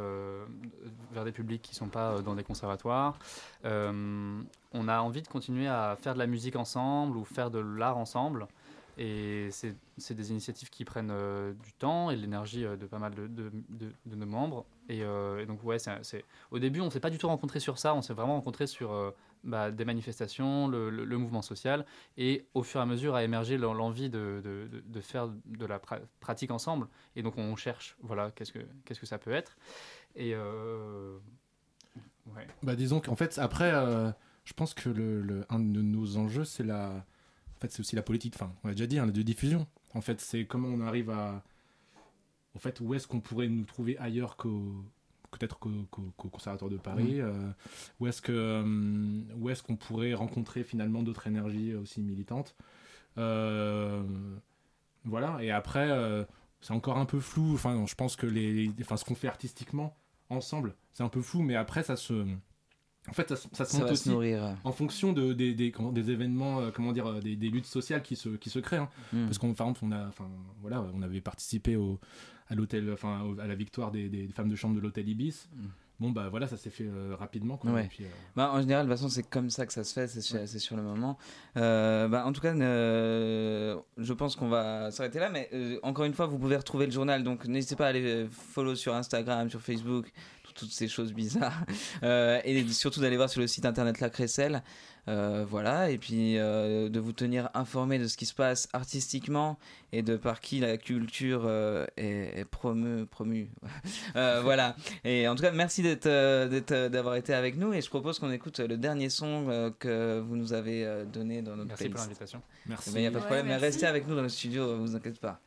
vers des publics qui ne sont pas dans des conservatoires. On a envie de continuer à faire de la musique ensemble ou faire de l'art ensemble. Et c'est des initiatives qui prennent euh, du temps et de l'énergie euh, de pas mal de, de- nos membres. Et, euh, et donc, ouais, c'est- au début, on ne s'est pas du tout rencontrés sur ça. On s'est vraiment rencontrés sur bah, des manifestations, le, mouvement social. Et au fur et à mesure, a émergé l'en- l'envie de, faire de la pra- pratique ensemble. Et donc, on cherche, voilà, qu'est-ce que, qu'est-ce que ça peut être. Et. ouais. Bah disons qu'en fait après je pense que le, un de nos enjeux c'est la fait c'est aussi la politique enfin on l'a déjà dit hein, de diffusion. En fait c'est comment on arrive à en fait où est-ce qu'on pourrait nous trouver ailleurs qu'au peut-être qu'au qu'au- qu'au conservatoire de Paris euh, où est-ce que euh, où est-ce qu'on pourrait rencontrer finalement d'autres énergies aussi militantes. Euh, voilà. Et après euh, c'est encore un peu flou. Enfin je pense que les, les- enfin ce qu'on fait artistiquement ensemble c'est un peu flou mais après ça se en fait ça, se- ça se Ça monte se aussi nourrir. en fonction de, des, des, comment- des événements euh, comment dire euh, des, des luttes sociales qui se, qui se créent hein. Mm. parce qu'on par exemple on a enfin voilà on avait participé au à l'hôtel enfin à la victoire des, femmes de chambre de l'hôtel Ibis Mm. bon bah voilà ça s'est fait euh, rapidement quoi. Ouais. Et puis, euh, Bah, en général, de toute façon, c'est comme ça que ça se fait, c'est sur, le moment. Bah, en tout cas, je pense qu'on va s'arrêter là, mais encore une fois, vous pouvez retrouver le journal, donc n'hésitez pas à aller follow sur Instagram, sur Facebook, toutes ces choses bizarres, Euh, et surtout d'aller voir sur le site internet La Crécelle. Euh, voilà, et puis euh, de vous tenir informé de ce qui se passe artistiquement et de par qui la culture euh, est, est promue. promue. Euh, voilà. Et en tout cas, merci d'être, d'être, d'avoir été avec nous. Et je propose qu'on écoute le dernier son euh, que vous nous avez donné dans notre Merci pour playlist. l'invitation. Merci. Il n'y a pas de Ouais, problème, mais restez avec nous dans le studio, vous inquiétez pas.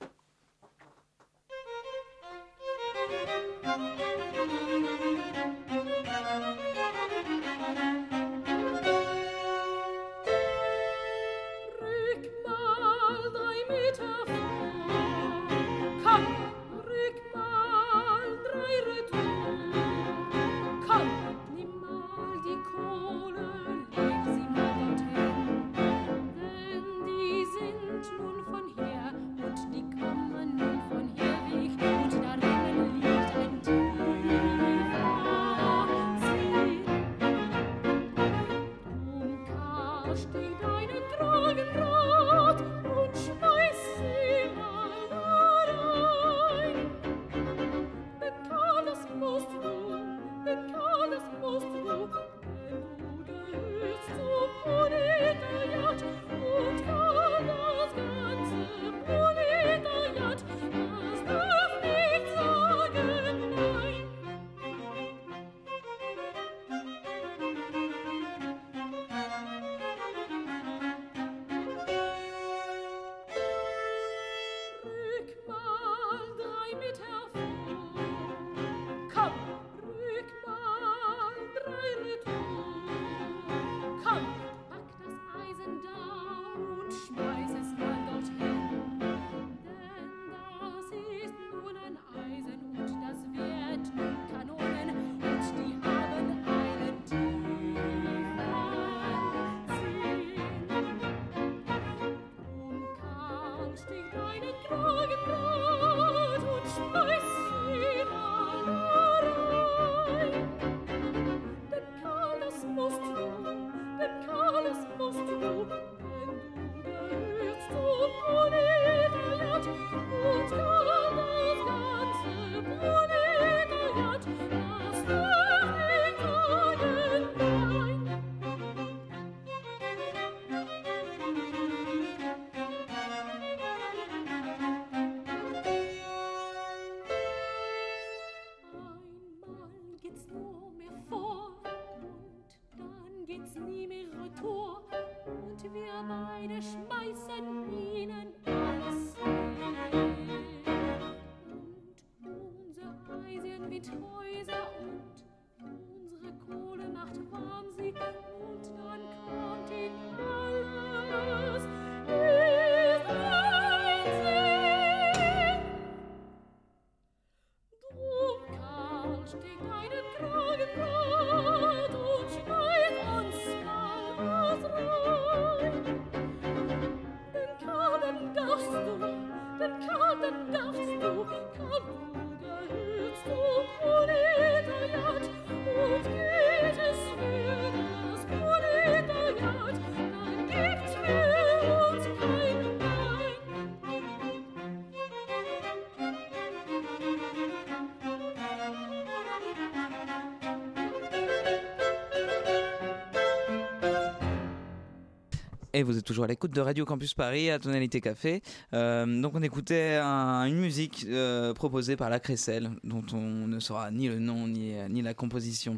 Nie mehr retour und wir beide schmeißen ihnen alles hin. Und unser Eisen wird Häuser Et vous êtes toujours à l'écoute de Radio Campus Paris à Tonalité Café. Euh, donc on écoutait un- une musique euh, proposée par la Crécelle, dont on ne saura ni le nom ni, ni la composition.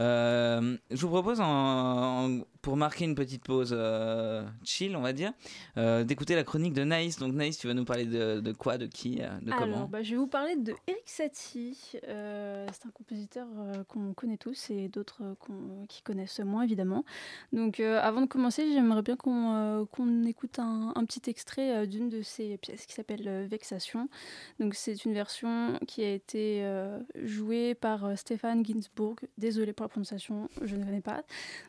Euh, je vous propose, en- pour marquer une petite pause euh, chill, on va dire, euh, d'écouter la chronique de Naïs. Donc Naïs, tu vas nous parler de, de quoi, de qui, euh, de Alors, comment bah, je vais vous parler de Eric Satie. Euh, c'est un compositeur qu'on connaît tous et d'autres qu'on- qui connaissent moins, évidemment. Donc, avant de commencer, j'aimerais bien qu'on qu'on écoute un, un petit extrait d'une de ses pièces qui s'appelle Vexation. Donc, c'est une version qui a été jouée par Stéphane Ginsburg. Désolée pour la prononciation, je ne connais pas.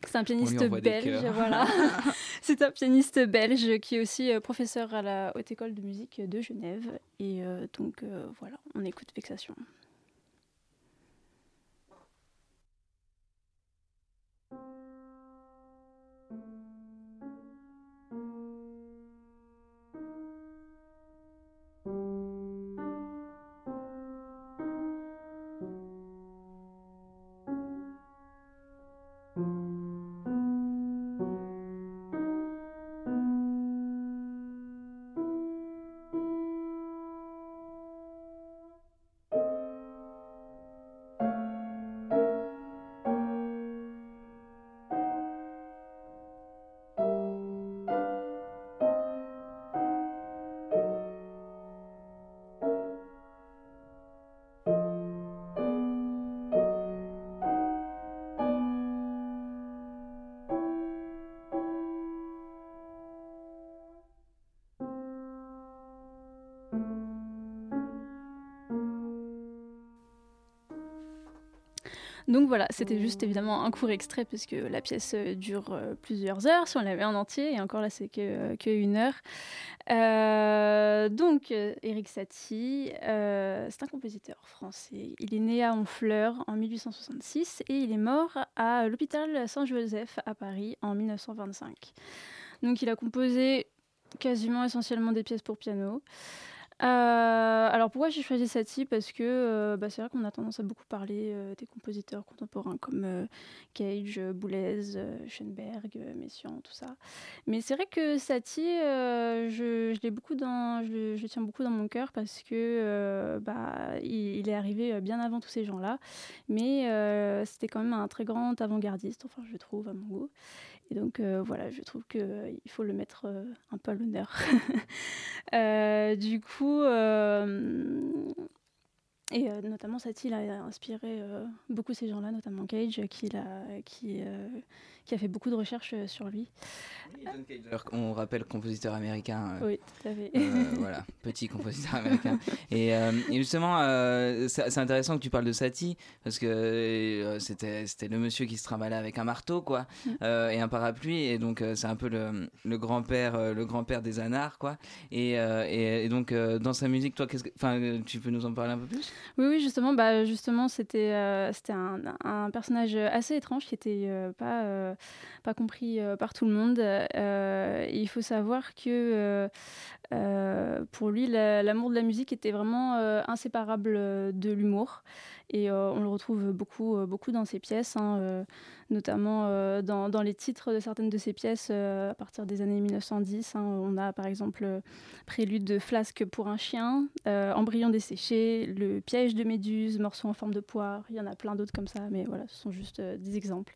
C'est un pianiste belge, voilà. c'est un pianiste belge qui est aussi euh, professeur à la Haute École de musique de Genève. Et euh, donc euh, voilà, on écoute Vexation. Donc voilà, c'était juste évidemment un court extrait parce que la pièce euh, dure euh, plusieurs heures si on l'avait en entier et encore là c'est que, euh, que une heure. Euh, donc Eric Satie, euh, c'est un compositeur français. Il est né à Honfleur en 1866 et il est mort à l'hôpital Saint-Joseph à Paris en 1925. Donc il a composé quasiment essentiellement des pièces pour piano. Euh, alors pourquoi j'ai choisi Satie Parce que euh, bah, c'est vrai qu'on a tendance à beaucoup parler euh, des compositeurs contemporains comme Cage, Boulez, Schoenberg, Messiaen, tout ça. Mais c'est vrai que Satie, je, je l'ai beaucoup dans, tiens beaucoup dans mon cœur parce que bah, il, il est arrivé bien avant tous ces gens-là. Mais c'était quand même un très grand avant-gardiste, enfin je trouve à mon goût. Et donc euh, voilà, je trouve qu'il faut le mettre euh, un peu à l'honneur. Euh, du coup, euh, et euh, notamment Satie a inspiré euh, beaucoup ces gens-là, notamment Cage, qui, l'a- qui, euh, qui a fait beaucoup de recherches euh, sur lui. John Cage, alors qu'on rappelle compositeur américain. euh, Oui, tout à fait. euh, voilà, petit compositeur américain. Et, et justement, c'est intéressant que tu parles de Satie parce que c'était le monsieur qui se trimballait avec un marteau, quoi, Mm. et un parapluie. Et donc c'est un peu le, le grand père, euh, le grand des anards, quoi. Et, et, et donc dans sa musique, toi, qu'est-ce que, enfin, tu peux nous en parler un peu plus? Oui, oui, justement, bah, justement, c'était euh, c'était un, un personnage assez étrange qui était euh, pas euh, pas compris euh, par tout le monde. Euh, il faut savoir que euh, pour lui, la- l'amour de la musique était vraiment inséparable de l'humour. Et euh, on le retrouve beaucoup, euh, beaucoup dans ses pièces, hein, euh, notamment dans, les titres de certaines de ses pièces à partir des années 1910. hein. on a par exemple Prélude de Flasque pour un chien, Embryon desséché, Le piège de Méduse, Morceau en forme de poire. Il y en a plein d'autres comme ça, mais voilà, ce sont juste des exemples.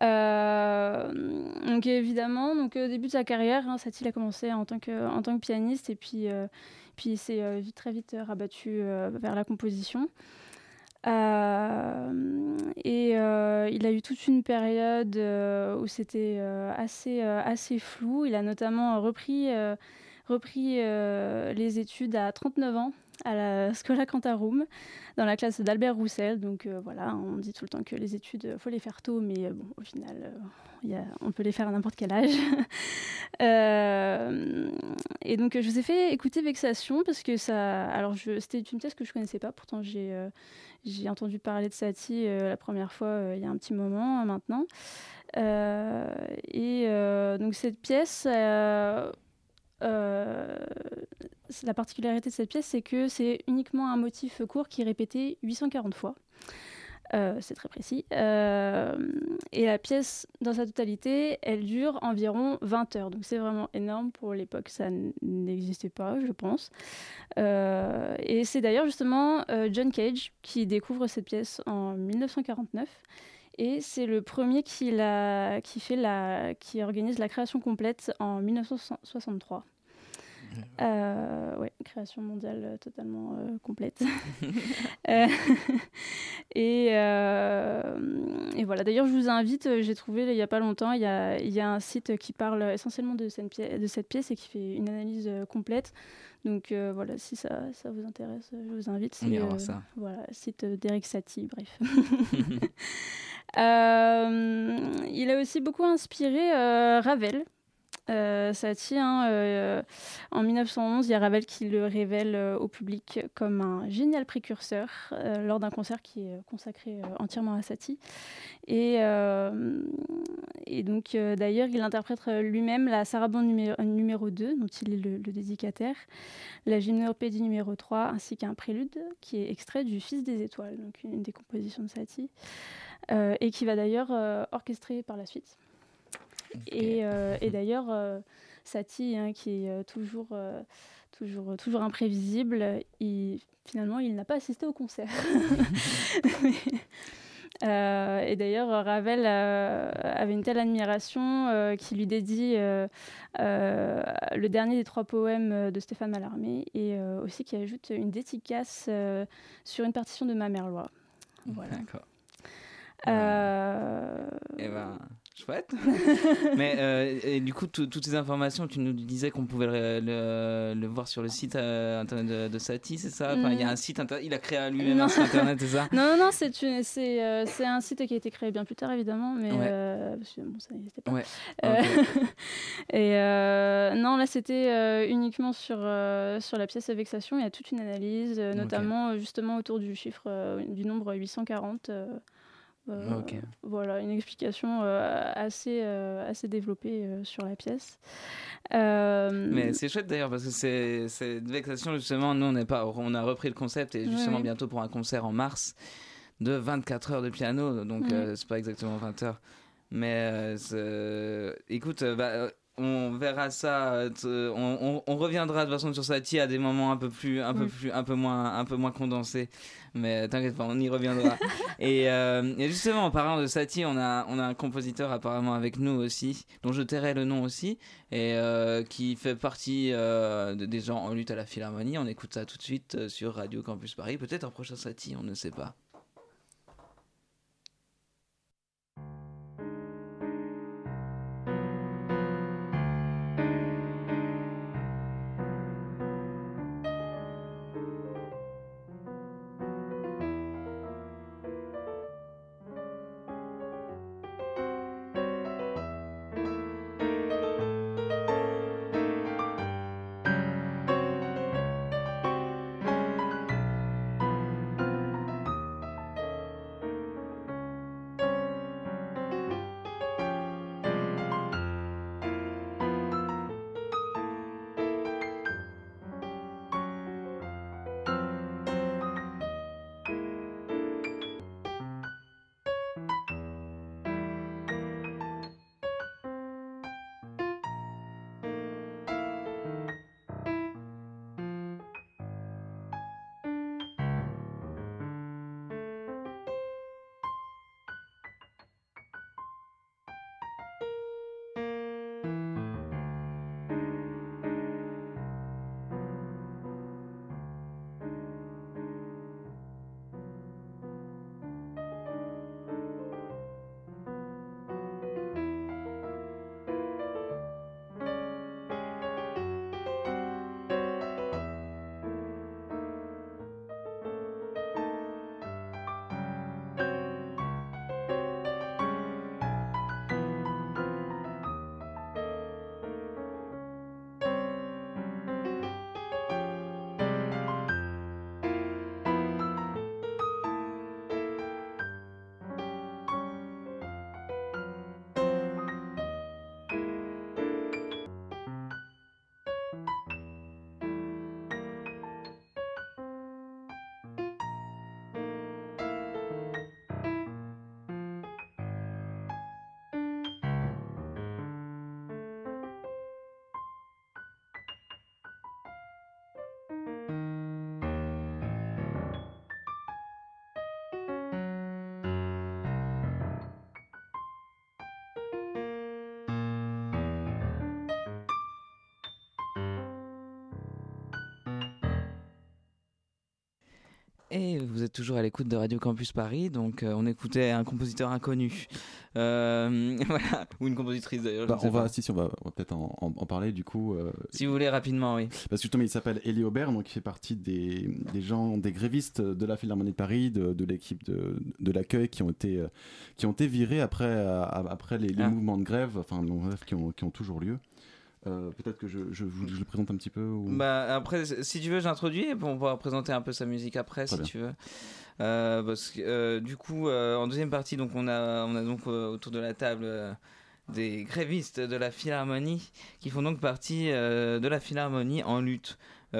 Donc évidemment, donc, au début de sa carrière, hein, Satie a commencé en tant que, en tant que pianiste et puis, euh, puis il s'est très vite rabattu vers la composition. Euh, et euh, il a eu toute une période euh, où c'était assez, flou. Il a notamment repris, les études à 39 ans à la Scola Cantarum, dans la classe d'Albert Roussel. Donc euh, voilà, on dit tout le temps que les études, il faut les faire tôt, mais euh, bon, au final, euh, on peut les faire à n'importe quel âge. Euh, et donc, je vous ai fait écouter Vexation parce que ça. Alors, c'était une pièce que je connaissais pas, pourtant, j'ai euh, j'ai entendu parler de Satie euh, la première fois euh, il y a un petit moment euh, maintenant. Euh, et euh, donc, cette pièce. Euh, la particularité de cette pièce, c'est que c'est uniquement un motif court qui est répété 840 fois. Euh, c'est très précis. Euh, et la pièce, dans sa totalité, elle dure environ 20 heures. Donc c'est vraiment énorme pour l'époque. Ça n'existait pas, je pense. Et c'est d'ailleurs justement John Cage qui découvre cette pièce en 1949. Et c'est le premier qui, la, qui, fait la, qui organise la création complète en 1963. Euh, ouais, création mondiale totalement euh, complète. Euh, et, euh, et voilà, d'ailleurs, je vous invite, j'ai trouvé il n'y a pas longtemps, il y a, il y a un site qui parle essentiellement de cette, pièce, de cette pièce et qui fait une analyse complète. Donc voilà, si ça, ça vous intéresse, je vous invite. On ira C'est voir ça. voilà, site d'Eric Satie, bref. Euh, il a aussi beaucoup inspiré euh, Ravel. Euh, Satie, euh, en 1911, il y a Ravel qui le révèle au public comme un génial précurseur lors d'un concert qui est consacré entièrement à Satie. Et, donc, d'ailleurs, il interprète lui-même la sarabande numéro, numéro 2, dont il est le, dédicataire, la gymnopédie numéro 3, ainsi qu'un prélude qui est extrait du Fils des étoiles, donc une des compositions de Satie, et qui va d'ailleurs euh, orchestrer par la suite. Et, euh, et d'ailleurs, euh, Satie, hein, qui est euh, toujours, euh, toujours, toujours imprévisible, il, finalement, il n'a pas assisté au concert. Euh, et d'ailleurs, Ravel euh, avait une telle admiration euh, qu'il lui dédie euh, euh, le dernier des trois poèmes de Stéphane Mallarmé et euh, aussi qui ajoute une dédicace euh, sur une partition de ma Merlois. Voilà. D'accord. Euh, Eh ben, chouette. Mais euh, et du coup, tout- toutes ces informations, tu nous disais qu'on pouvait le, le- le voir sur le site euh, internet de, de Satie, c'est ça? Enfin, Il y a un site internet, il a créé lui-même un site internet, c'est ça? Non, non, non, c'est euh, un site qui a été créé bien plus tard, évidemment, mais Ouais. euh, parce que, bon, ça n'existait pas. Ouais, Euh, et euh, non, là, c'était euh, uniquement sur, euh, sur la pièce à vexation. Il y a toute une analyse, euh, notamment euh, justement autour du chiffre, euh, du nombre 840. Euh, Ok. Voilà, une explication euh, assez, euh, assez développée sur la pièce. Mais c'est chouette d'ailleurs parce que c'est une vexation justement. Nous on n'est pas, on a repris le concept et justement Ouais. bientôt pour un concert en mars de 24 heures de piano, donc Ouais. c'est pas exactement 20 heures. Mais écoute, bah, on verra ça. euh, on, on- on reviendra de toute façon sur Satie à des moments un peu plus, un peu Mm. plus, un peu moins, un peu moins condensés. Mais t'inquiète pas, on y reviendra. et, euh, et justement, en parlant de Satie, on a, on a un compositeur apparemment avec nous aussi, dont je tairai le nom aussi, et euh, qui fait partie euh, de- des gens en lutte à la Philharmonie. On écoute ça tout de suite sur Radio Campus Paris. Peut-être un prochain Satie, on ne sait pas. Et vous êtes toujours à l'écoute de Radio Campus Paris, donc euh, on écoutait un compositeur inconnu, Euh, voilà, ou une compositrice d'ailleurs. Bah, on va, si, si, on va, on va peut-être en, en- en parler du coup. euh, Si vous voulez rapidement, oui. Parce que justement, il s'appelle Elie Aubert, donc il fait partie des, des gens, des grévistes de la Philharmonie de Paris, de, de l'équipe de, de l'accueil qui ont été qui ont été virés après après les, les Ah. mouvements de grève, enfin non, bref, qui ont, qui ont toujours lieu. Euh, peut-être que je, je, vous- je le présente un petit peu. Ou... Bah, après, si tu veux, j'introduis et on pourra présenter un peu sa musique après, Très si bien. tu veux. Euh, parce que, euh, du coup, en deuxième partie, donc, on, a, on a donc autour de la table des grévistes de la Philharmonie qui font donc partie de la Philharmonie en lutte.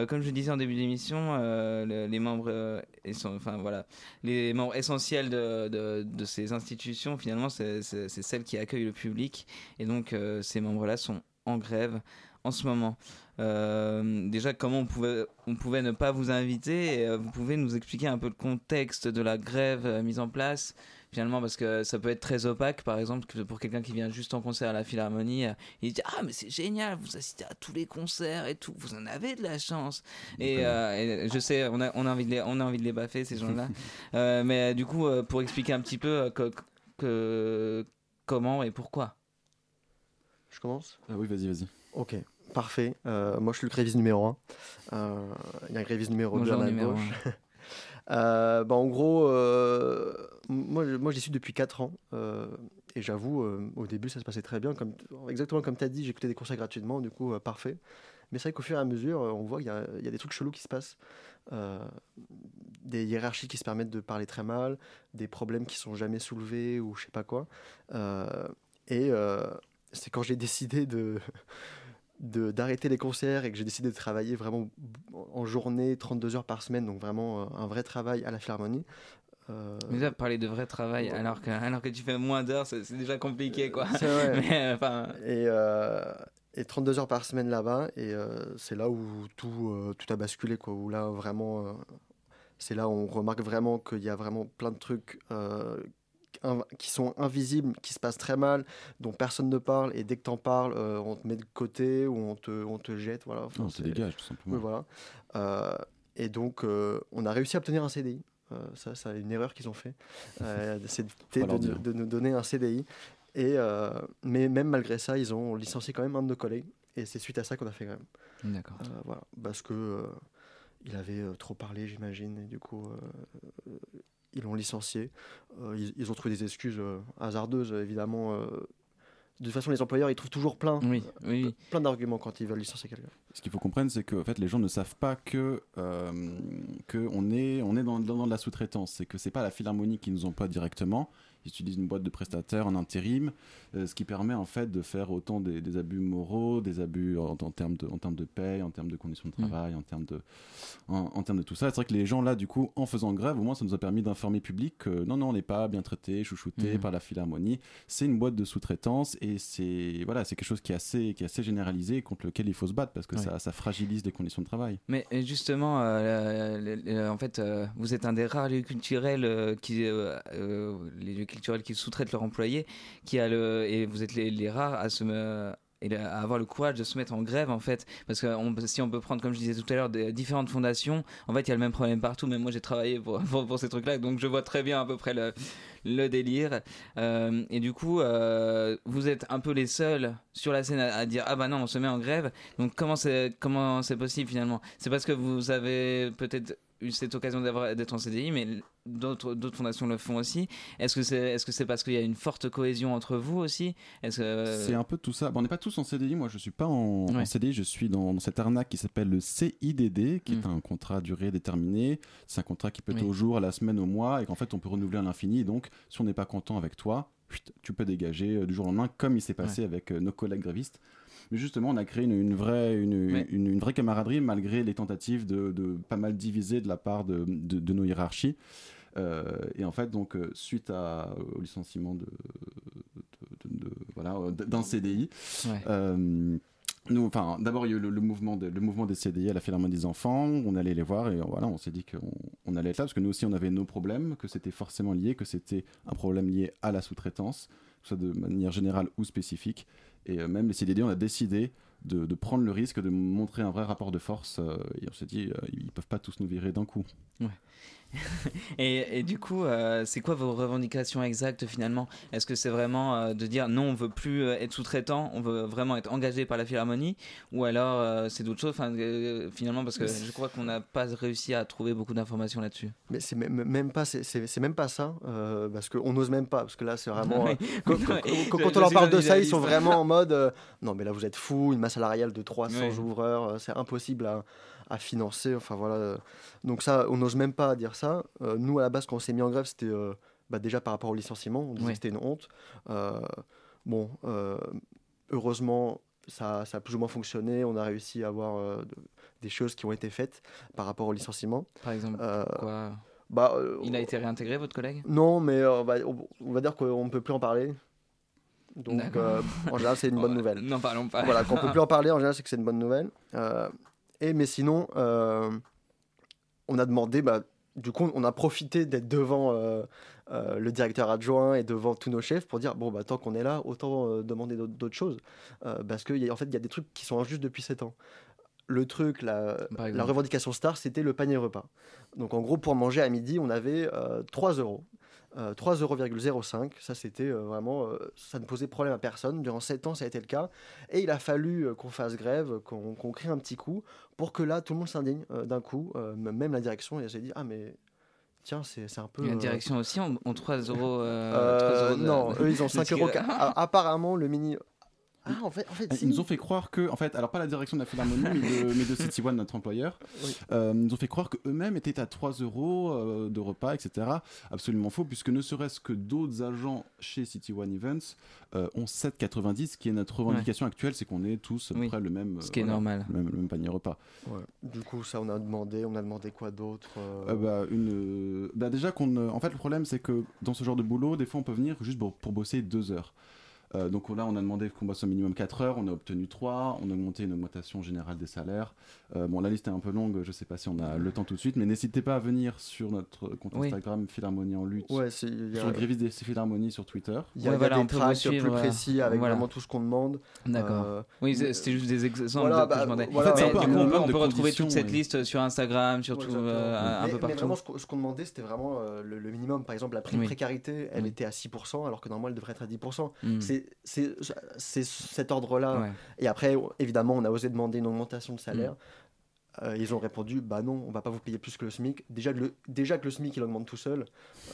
Comme je disais en début d'émission, le- les membres, enfin voilà, les membres essentiels de, de, de ces institutions, finalement, c'est celles qui accueillent le public, et donc ces membres-là sont en grève en ce moment. Euh, déjà, comment on pouvait, on pouvait ne pas vous inviter et, euh, Vous pouvez nous expliquer un peu le contexte de la grève euh, mise en place Finalement, parce que ça peut être très opaque, par exemple, que pour quelqu'un qui vient juste en concert à la Philharmonie, il dit Ah, mais c'est génial, vous assistez à tous les concerts et tout, vous en avez de la chance. Et, et je sais, on a, on, a envie de les, on a envie de les baffer, ces gens-là. Mais du coup, pour expliquer un petit peu que- que- comment et pourquoi. Je commence? Ah oui, vas-y, vas-y. Ok, parfait. Euh, moi, je suis le gréviste numéro 1. Il y a un gréviste numéro 2 Bonjour, à ma gauche. Euh, bah, en gros, euh, moi, je- moi j'y suis depuis 4 ans. euh, et j'avoue, euh, au début, ça se passait très bien. Comme, exactement comme tu as dit, j'écoutais des concerts gratuitement, du coup, euh, parfait. Mais c'est vrai qu'au fur et à mesure, euh, on voit qu'il y, a- il y a des trucs chelous qui se passent. Euh, des hiérarchies qui se permettent de parler très mal, des problèmes qui sont jamais soulevés ou je sais pas quoi. Euh, et euh, c'est quand j'ai décidé de d'arrêter les concerts et que j'ai décidé de travailler vraiment en journée, 32 heures par semaine, donc vraiment euh, un vrai travail à la Philharmonie. Euh, Déjà, parler de vrai travail alors que, alors que tu fais moins d'heures, c'est déjà compliqué, quoi. Vrai. Mais, euh, enfin, Et, euh, et 32 heures par semaine là-bas. Et euh, c'est là où tout, tout a basculé, quoi. Où là, vraiment, c'est là où on remarque vraiment qu'il y a vraiment plein de trucs qui sont invisibles, qui se passent très mal, dont personne ne parle. Et dès que t'en parles, euh, on te met de côté ou on te, on te jette. Voilà. Enfin, On te dégage, tout simplement. Oui, voilà. Euh, et donc, euh, on a réussi à obtenir un CDI. Ça, c'est une erreur qu'ils ont fait. C'était de, nous donner un CDI. Et, mais même malgré ça, ils ont licencié quand même un de nos collègues. Et c'est suite à ça qu'on a fait grève. D'accord. Euh, voilà, parce que il avait euh, trop parlé, j'imagine, et du coup, euh, euh, ils l'ont licencié. Euh, ils, ils ont trouvé des excuses euh, hasardeuses, évidemment. euh. de toute façon, les employeurs, ils trouvent toujours plein, Oui, oui, oui. plein d'arguments quand ils veulent licencier quelqu'un. Ce qu'il faut comprendre, c'est que en fait, les gens ne savent pas que, euh, que on est, on est dans, dans, dans de la sous-traitance. C'est que c'est pas la Philharmonie qui nous emploie directement. Ils utilisent une boîte de prestataires en intérim, euh, ce qui permet en fait de faire autant des, des abus moraux, des abus en, en termes de, en termes de paye, en termes de conditions de travail, en termes de, en, en termes de tout ça. C'est vrai que les gens là, du coup, en faisant grève, au moins, ça nous a permis d'informer le public que non, non, on n'est pas bien traité, chouchouté Mhm. par la Philharmonie. C'est une boîte de sous-traitance et c'est voilà, c'est quelque chose qui est assez, qui est assez généralisé et contre lequel il faut se battre parce que ça, ça fragilise les conditions de travail. Mais justement, euh, le- le- en fait, euh, vous êtes un des rares lieux culturels qui, les lieux culturels qui sous-traitent leurs employés, qui a le, et vous êtes les, rares à se à avoir le courage de se mettre en grève en fait. Parce que si on peut prendre comme je disais tout à l'heure des différentes fondations en fait il y a le même problème partout même moi j'ai travaillé pour, pour, ces trucs là donc je vois très bien à peu près le, le délire. Euh, et du coup euh, vous êtes un peu les seuls sur la scène à, dire ah bah non on se met en grève. Donc comment c'est comment c'est possible finalement? C'est parce que vous avez peut-être eu cette occasion d'être en CDI mais d'autres d'autres fondations le font aussi est-ce que c'est est-ce que c'est parce qu'il y a une forte cohésion entre vous aussi? Est-ce que C'est un peu tout ça. Bon, on n'est pas tous en CDI. Moi, je suis pas en, en Ouais. CDI. Je suis dans, dans cette arnaque qui s'appelle le CIDD, qui est Mm. un contrat à durée déterminée. C'est un contrat qui peut être Oui. au jour, à la semaine, au mois, et qu'en fait, on peut renouveler à l'infini. Donc, si on n'est pas content avec toi, tu peux dégager euh, du jour au lendemain, comme il s'est passé avec euh, nos collègues grévistes. Mais justement, on a créé une, une vraie, une, Ouais. une, une vraie camaraderie malgré les tentatives de, de pas mal diviser de la part de, de- de nos hiérarchies. Euh, et en fait, donc, euh, suite à, au licenciement de, voilà, d'un CDI, Ouais. euh, nous, enfin, d'abord, il y a eu le, le mouvement de- le mouvement des CDI à la Philharmonie des enfants. On allait les voir et voilà, on s'est dit qu'on on allait être là parce que nous aussi, on avait nos problèmes, que c'était forcément lié, que c'était un problème lié à la sous-traitance, soit de manière générale ou spécifique. Et euh, même les CDD, on a décidé de, prendre le risque de montrer un vrai rapport de force. euh, et on s'est dit, euh, ils peuvent pas tous nous virer d'un coup. Et, et du coup, euh, c'est quoi vos revendications exactes finalement? Est-ce que c'est vraiment euh, de dire non, on veut plus euh, être sous-traitant, on veut vraiment être engagé par la Philharmonie? Ou alors euh, c'est d'autres choses? Finalement, parce que je crois qu'on n'a pas réussi à trouver beaucoup d'informations là-dessus. Mais c'est même, pas, c'est- même pas ça, parce qu'on n'ose même pas, parce que là c'est vraiment. quand, Oui. quand- Je- quand- quand je on leur parle de ça, ils sont vraiment en mode non, mais là vous êtes fou, une masse salariale de 300 Oui. ouvreurs, c'est impossible à, à financer. Enfin voilà. euh. Donc ça, on n'ose même pas dire ça. Euh, nous à la base, quand on s'est mis en grève, c'était euh, bah, déjà par rapport au licenciement, on disait que c'était une honte. Euh, bon, heureusement. Ça, ça a plus ou moins fonctionné. On a réussi à avoir de- des choses qui ont été faites par rapport au licenciement. Par exemple, quoi bah, Il a été réintégré, votre collègue? non, mais on, va, on- on va dire qu'on ne peut plus en parler. Donc, euh, en général, c'est une bonne nouvelle. N'en parlons pas. Voilà, qu'on peut plus en parler, en général, c'est que c'est une bonne nouvelle. Euh, et mais sinon, euh, on a demandé, bah, du coup, on a profité d'être devant euh, euh, le directeur adjoint et devant tous nos chefs pour dire, bon, bah, tant qu'on est là, autant demander d'autres choses. Parce qu'en en fait, il y a des trucs qui sont injustes depuis 7 ans. Le truc, la, la revendication star, c'était le panier repas. Donc en gros, pour manger à midi, on avait euh, 3 euros. Euh, 3,05 euros. Ça, c'était euh, vraiment. euh, ça ne posait problème à personne. Durant 7 ans, ça a été le cas. Et il a fallu euh, qu'on fasse grève, qu'on qu'on crée un petit coup pour que là, tout le monde s'indigne d'un coup. Même la direction, elle s'est dit Ah, mais tiens, c'est un peu. La direction aussi, on, on 3 euros. 3 euros de- non, eux, ils ont de 5 euros. Apparemment, le mini. Ah, en fait, en fait Ils si. nous ont fait croire que, en fait, alors pas la direction de la Philharmonie, mais de, mais de City One, notre employeur, Oui. euh, nous ont fait croire qu'eux-mêmes étaient à 3 euros euh, de repas, etc. Absolument faux, puisque ne serait-ce que d'autres agents chez City One Events euh, ont 7,90, qui est notre revendication actuelle, c'est qu'on est tous à peu Oui. près le même, Ce qui est normal. le même, le même panier repas. Du coup, ça, on a demandé. On a demandé quoi d'autre euh, Euh, bah, une, euh, bah, déjà qu'on, euh, en fait, le problème c'est que dans ce genre de boulot, des fois, on peut venir juste pour, pour bosser deux heures. Euh, donc là, on a demandé qu'on bosse au minimum 4 heures, on a obtenu 3, on a augmenté une augmentation générale des salaires. Euh, bon, la liste est un peu longue, je sais pas si on a le temps tout de suite, mais n'hésitez pas à venir sur notre compte Oui. Instagram Philharmonie en lutte, Ouais, sur le Grévis des Philharmonies sur Twitter. Il y a, y a des tracks plus précis avec vraiment tout ce qu'on demande. D'accord. Euh, oui, c'était juste des exemples voilà, que bah, je demandais. voilà, Mais c'est un peu du un coup, on peut, on retrouver toute cette liste sur Instagram, sur Ouais, tout, euh, un, un mais, peu mais partout. vraiment, ce qu'on demandait, c'était vraiment le, le minimum. Par exemple, la prime précarité, elle était à 6%, alors que normalement, elle devrait être à 10%. Mm. C'est- C'est cet ordre-là. Ouais. Et après, évidemment, on a osé demander une augmentation de salaire. Mm. Euh, ils ont répondu bah non, on va pas vous payer plus que le SMIC. Déjà, que le, déjà que le SMIC il augmente tout seul,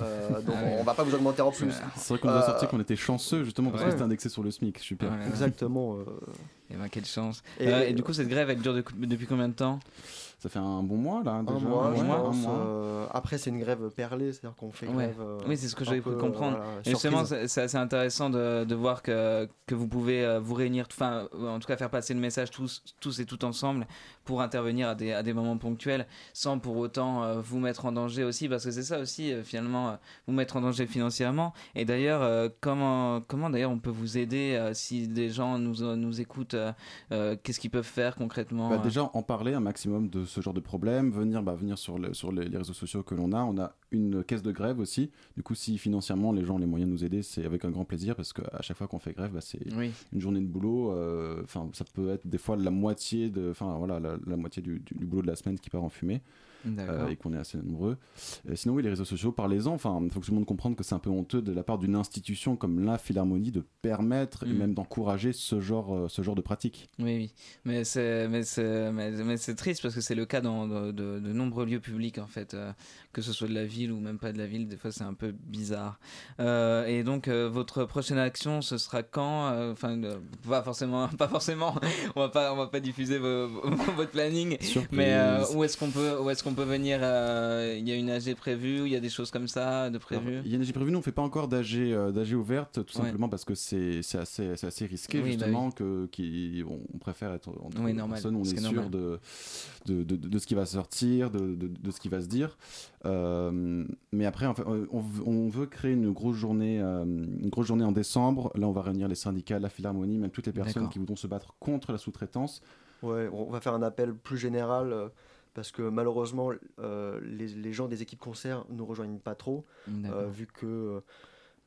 euh, donc Ah ouais. on va pas vous augmenter en plus. C'est vrai qu'on nous a Euh, sorti qu'on était chanceux justement parce ouais. que c'était indexé sur le SMIC. Super. Exactement. euh. Et ben, quelle chance. Et- Euh, Et, du coup, cette grève, elle dure de- depuis combien de temps? Ça fait un bon mois là. Un déjà, mois, je ouais, pense, un mois. euh, après, c'est une grève perlée, c'est-à-dire qu'on fait Ouais. grève. euh, oui, c'est ce que j'avais pu comprendre. voilà, Et justement, c'est assez intéressant de, de voir que, que vous pouvez euh, vous réunir, enfin, euh, en tout cas faire passer le message tous, tous et tout ensemble pour intervenir à des, à des moments ponctuels sans pour autant euh, vous mettre en danger aussi, parce que c'est ça aussi, euh, finalement, euh, vous mettre en danger financièrement. Et d'ailleurs, comment, comment d'ailleurs on peut vous aider si des gens nous, nous écoutent Qu'est-ce qu'ils peuvent faire concrètement Bah, déjà en parler un maximum de ce genre de problème, venir, bah, venir sur, le- sur les, les réseaux sociaux que l'on a. On a une caisse de grève aussi. Du coup, si financièrement les gens ont les moyens de nous aider, c'est avec un grand plaisir parce qu'à chaque fois qu'on fait grève, bah, c'est Oui. une journée de boulot. euh, Enfin, ça peut être des fois la moitié de, enfin voilà, la, moitié du- du boulot de la semaine qui part en fumée. Euh, et qu'on est assez nombreux. Sinon, oui, les réseaux sociaux, parlez-en. Enfin, il faut que tout le monde comprenne que c'est un peu honteux de la part d'une institution comme la Philharmonie de permettre et Mm. même d'encourager ce genre, euh, ce genre de pratique. Oui, oui. Mais c'est, mais c'est, mais, mais c'est triste parce que c'est le cas dans de, de- de nombreux lieux publics en fait, euh, que ce soit de la ville ou même pas de la ville. Des fois, c'est un peu bizarre. Euh, et donc, votre prochaine action, ce sera quand Enfin, pas forcément, pas forcément. on va pas, on va pas diffuser votre planning. Surprise. Mais où est-ce qu'on peut, où est-ce qu'on peut venir euh, Il y a une AG prévue, il y a des choses comme ça de prévues. Il y a une AG prévue, nous on fait pas encore d'AG euh, d'AG ouverte, tout Ouais. simplement parce que c'est c'est assez, c'est assez risqué Oui, bah justement, que, qui, on, on préfère être entre Oui, normal, personnes où on ce est sûr de, de, de, de ce qui va sortir, de, de, de ce qui va se dire. Euh, mais après, en fait, on, veut- on veut créer une grosse journée, euh, une grosse journée en décembre. Là, on va réunir les syndicats, la Philharmonie, même toutes les personnes qui voudront se battre contre la sous-traitance. Ouais, on va faire un appel plus général euh, parce que malheureusement, euh, les, les gens des équipes concerts nous rejoignent pas trop, euh, vu que euh,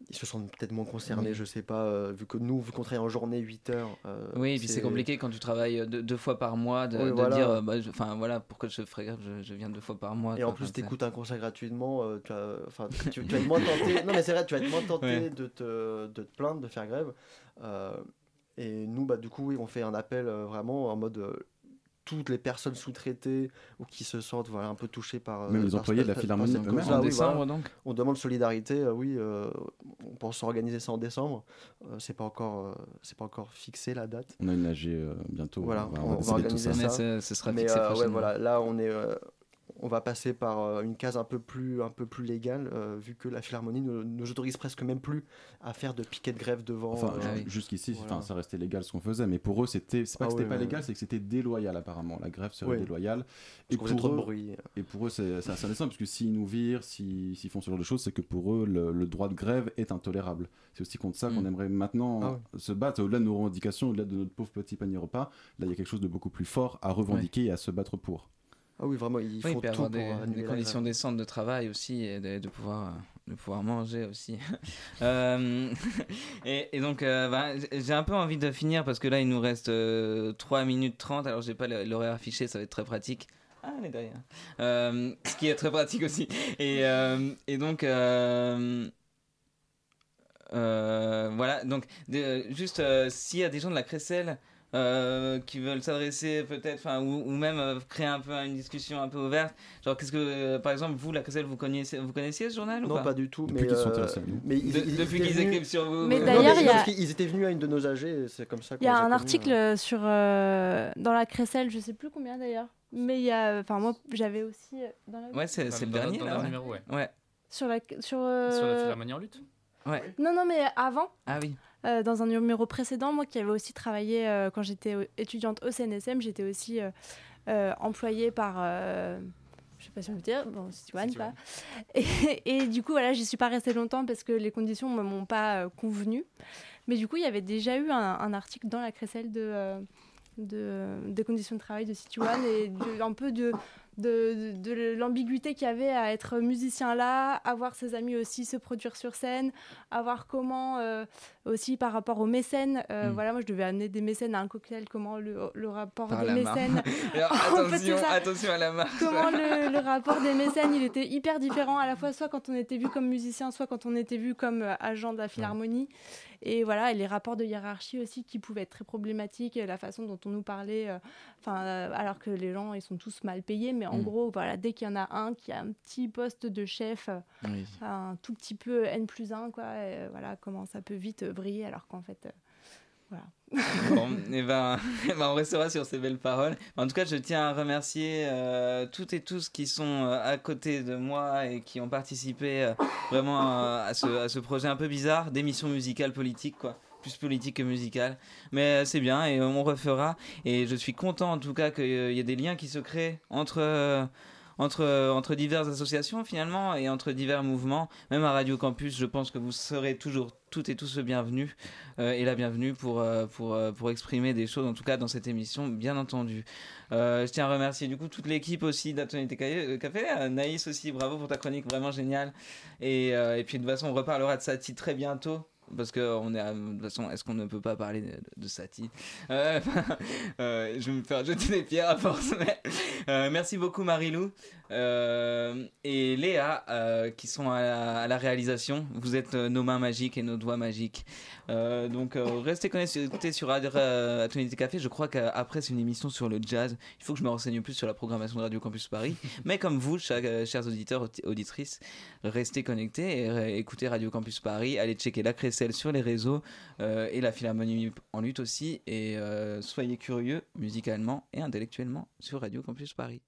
ils se sentent peut-être moins concernés, Oui. je sais pas, vu que nous, vu qu'on travaille en journée 8 heures. Oui, et puis c'est compliqué quand tu travailles deux, deux fois par mois de, Oui, de voilà. dire, bah, enfin voilà, pourquoi je ferais grève, je, je viens deux fois par mois. Et quoi. en plus, t'écoutes un concert gratuitement, tu, vas, enfin, tu, tu vas être moins tenté. Non, mais c'est vrai, tu vas être moins tenté Ouais. de, te, de te plaindre, de faire grève. Et nous, bah, du coup, on fait un appel vraiment en mode. Toutes les personnes sous-traitées ou qui se sentent voilà, un peu touchées par. euh, Même les par employés de la Philharmonie En oui, décembre, voilà. donc On demande solidarité, euh, oui, euh, on pense organiser ça en décembre. Euh, c'est pas encore, euh, c'est pas encore fixé la date. On a une AG euh, bientôt. Voilà, on va, on, tout organiser ça. ça. Mais ce- sera Mais, fixé euh, ouais, voilà, là on est, euh, on va passer par euh, une case un peu plus, un peu plus légale, euh, vu que la Philharmonie ne nous autorise presque même plus à faire de piquets de grève devant. Enfin, euh, ju- jusqu'ici, voilà. ça restait légal ce qu'on faisait, mais pour eux, c'était, c'est pas Ah que c'était oui, pas légal, c'est que c'était déloyal apparemment. La grève serait Oui. déloyale. Trop de eux, bruit. et pour eux, c'est, c'est assez indécent, parce que s'ils nous virent, s'ils, s'ils font ce genre de choses, c'est que pour eux, le, le droit de grève est intolérable. C'est aussi contre ça qu'on Mm. aimerait maintenant Ah se battre, au-delà de nos revendications, au-delà de notre pauvre petit panier repas. Là, il y a quelque chose de beaucoup plus fort à revendiquer et à se battre pour. Ah oui, vraiment, il Oui, faut puis tout avoir des, la conditions décentes de travail aussi et de, de pouvoir, euh, de pouvoir manger aussi. Euh, et, et donc, euh, bah, j'ai un peu envie de finir parce que là, il nous reste euh, 3 minutes 30. Alors, j'ai pas l'horaire affiché, ça va être très pratique. Ah, elle est derrière. Euh, ce qui est très pratique aussi. Et, euh, et donc, euh, euh, voilà. Donc, de- juste euh, s'il y a des gens de la Crécelle euh, qui veulent s'adresser peut-être, enfin, ou, ou même euh, créer un peu une discussion un peu ouverte. Genre, qu'est-ce que, euh, par exemple, vous, la Crécelle, vous connaissiez, vous connaissiez ce journal ou Non, pas, pas du tout. Depuis mais, qu'ils sont intéressés à nous. mais ils- De- ils depuis qu'ils venus- écrivent sur vous. Mais euh, D'ailleurs, mais il y a- parce qu'ils étaient venus à une de nos AG, et c'est comme ça qu'on Il y a un connus, article hein. sur euh, dans la Crécelle, je sais plus combien d'ailleurs, mais il y a, enfin moi j'avais aussi dans la Ouais, c'est le dans- dernier, dans là. ouais. numéro, ouais. Ouais. sur la sur, euh, Sur la en lutte Ouais. non non mais avant Ah oui. Euh, dans un numéro précédent, moi qui avais aussi travaillé euh, quand j'étais étudiante au CNSM, j'étais aussi euh, employée par, je sais pas si on peut dire, bon, Sichuan, quoi. Et, et du coup, voilà, j'y suis pas restée longtemps parce que les conditions ne m'ont pas convenu. Mais du coup, il y avait déjà eu un, un article dans la crécelle de, de, des conditions de travail de Sichuan et de- un peu de, de, de- de l'ambiguïté qu'il y avait à être musicien là, avoir ses amis aussi se produire sur scène, avoir comment euh, aussi par rapport aux mécènes. euh, Mm. Voilà, moi je devais amener des mécènes à un cocktail, comment le, le rapport Par des mécènes. Alors, attention, ça. attention à la marche. Comment le, le rapport des mécènes, il était hyper différent à la fois soit quand on était vu comme musicien, soit quand on était vu comme euh, agent de la philharmonie. Et voilà, et les rapports de hiérarchie aussi qui pouvaient être très problématiques, la façon dont on nous parlait, euh, enfin, euh, alors que les gens ils sont tous mal payés, mais en Mm. gros, voilà, dès qu'il y en a un qui a un petit poste de chef, euh, Oui. un tout petit peu N plus 1, quoi, et, voilà, comment ça peut vite briller, alors qu'en fait, Bon, et ben, eh ben, on restera sur ces belles paroles. En tout cas, je tiens à remercier euh, toutes et tous qui sont euh, à côté de moi et qui ont participé euh, vraiment à, ce, à ce projet un peu bizarre d'émission musicale politique, quoi. Plus politique que musicale. Mais c'est bien et on refera. Et je suis content en tout cas qu'il y ait des liens qui se créent entre. Entre, diverses associations finalement et entre divers mouvements. Même à Radio Campus, je pense que vous serez toujours toutes et tous le bienvenu euh, et la bienvenue pour, euh, euh, exprimer des choses, en tout cas dans cette émission, bien entendu. Euh, je tiens à remercier du coup toute l'équipe aussi d'Atelier Café. Naïs aussi, bravo pour ta chronique, vraiment géniale. Et, puis de toute façon, on reparlera de Satie très bientôt. Parce que on est à- de toute façon, est-ce qu'on ne peut pas parler de, de Satie Euh, euh, Je vais me faire jeter des pierres à force. mais, euh, merci beaucoup Marilou et Léa qui sont à la, à la réalisation. Vous êtes nos mains magiques et nos doigts magiques. Donc restez connectés sur Radio euh, Atelier Café. Je crois qu'après c'est une émission sur le jazz. Il faut que je me renseigne plus sur la programmation de Radio Campus Paris. Mais comme vous, chers, auditeurs, audi- auditrices, restez connectés et écoutez Radio Campus Paris. Allez checker la Sur les réseaux euh, et la Philharmonie en lutte aussi. Et euh, soyez curieux musicalement et intellectuellement sur Radio Campus Paris.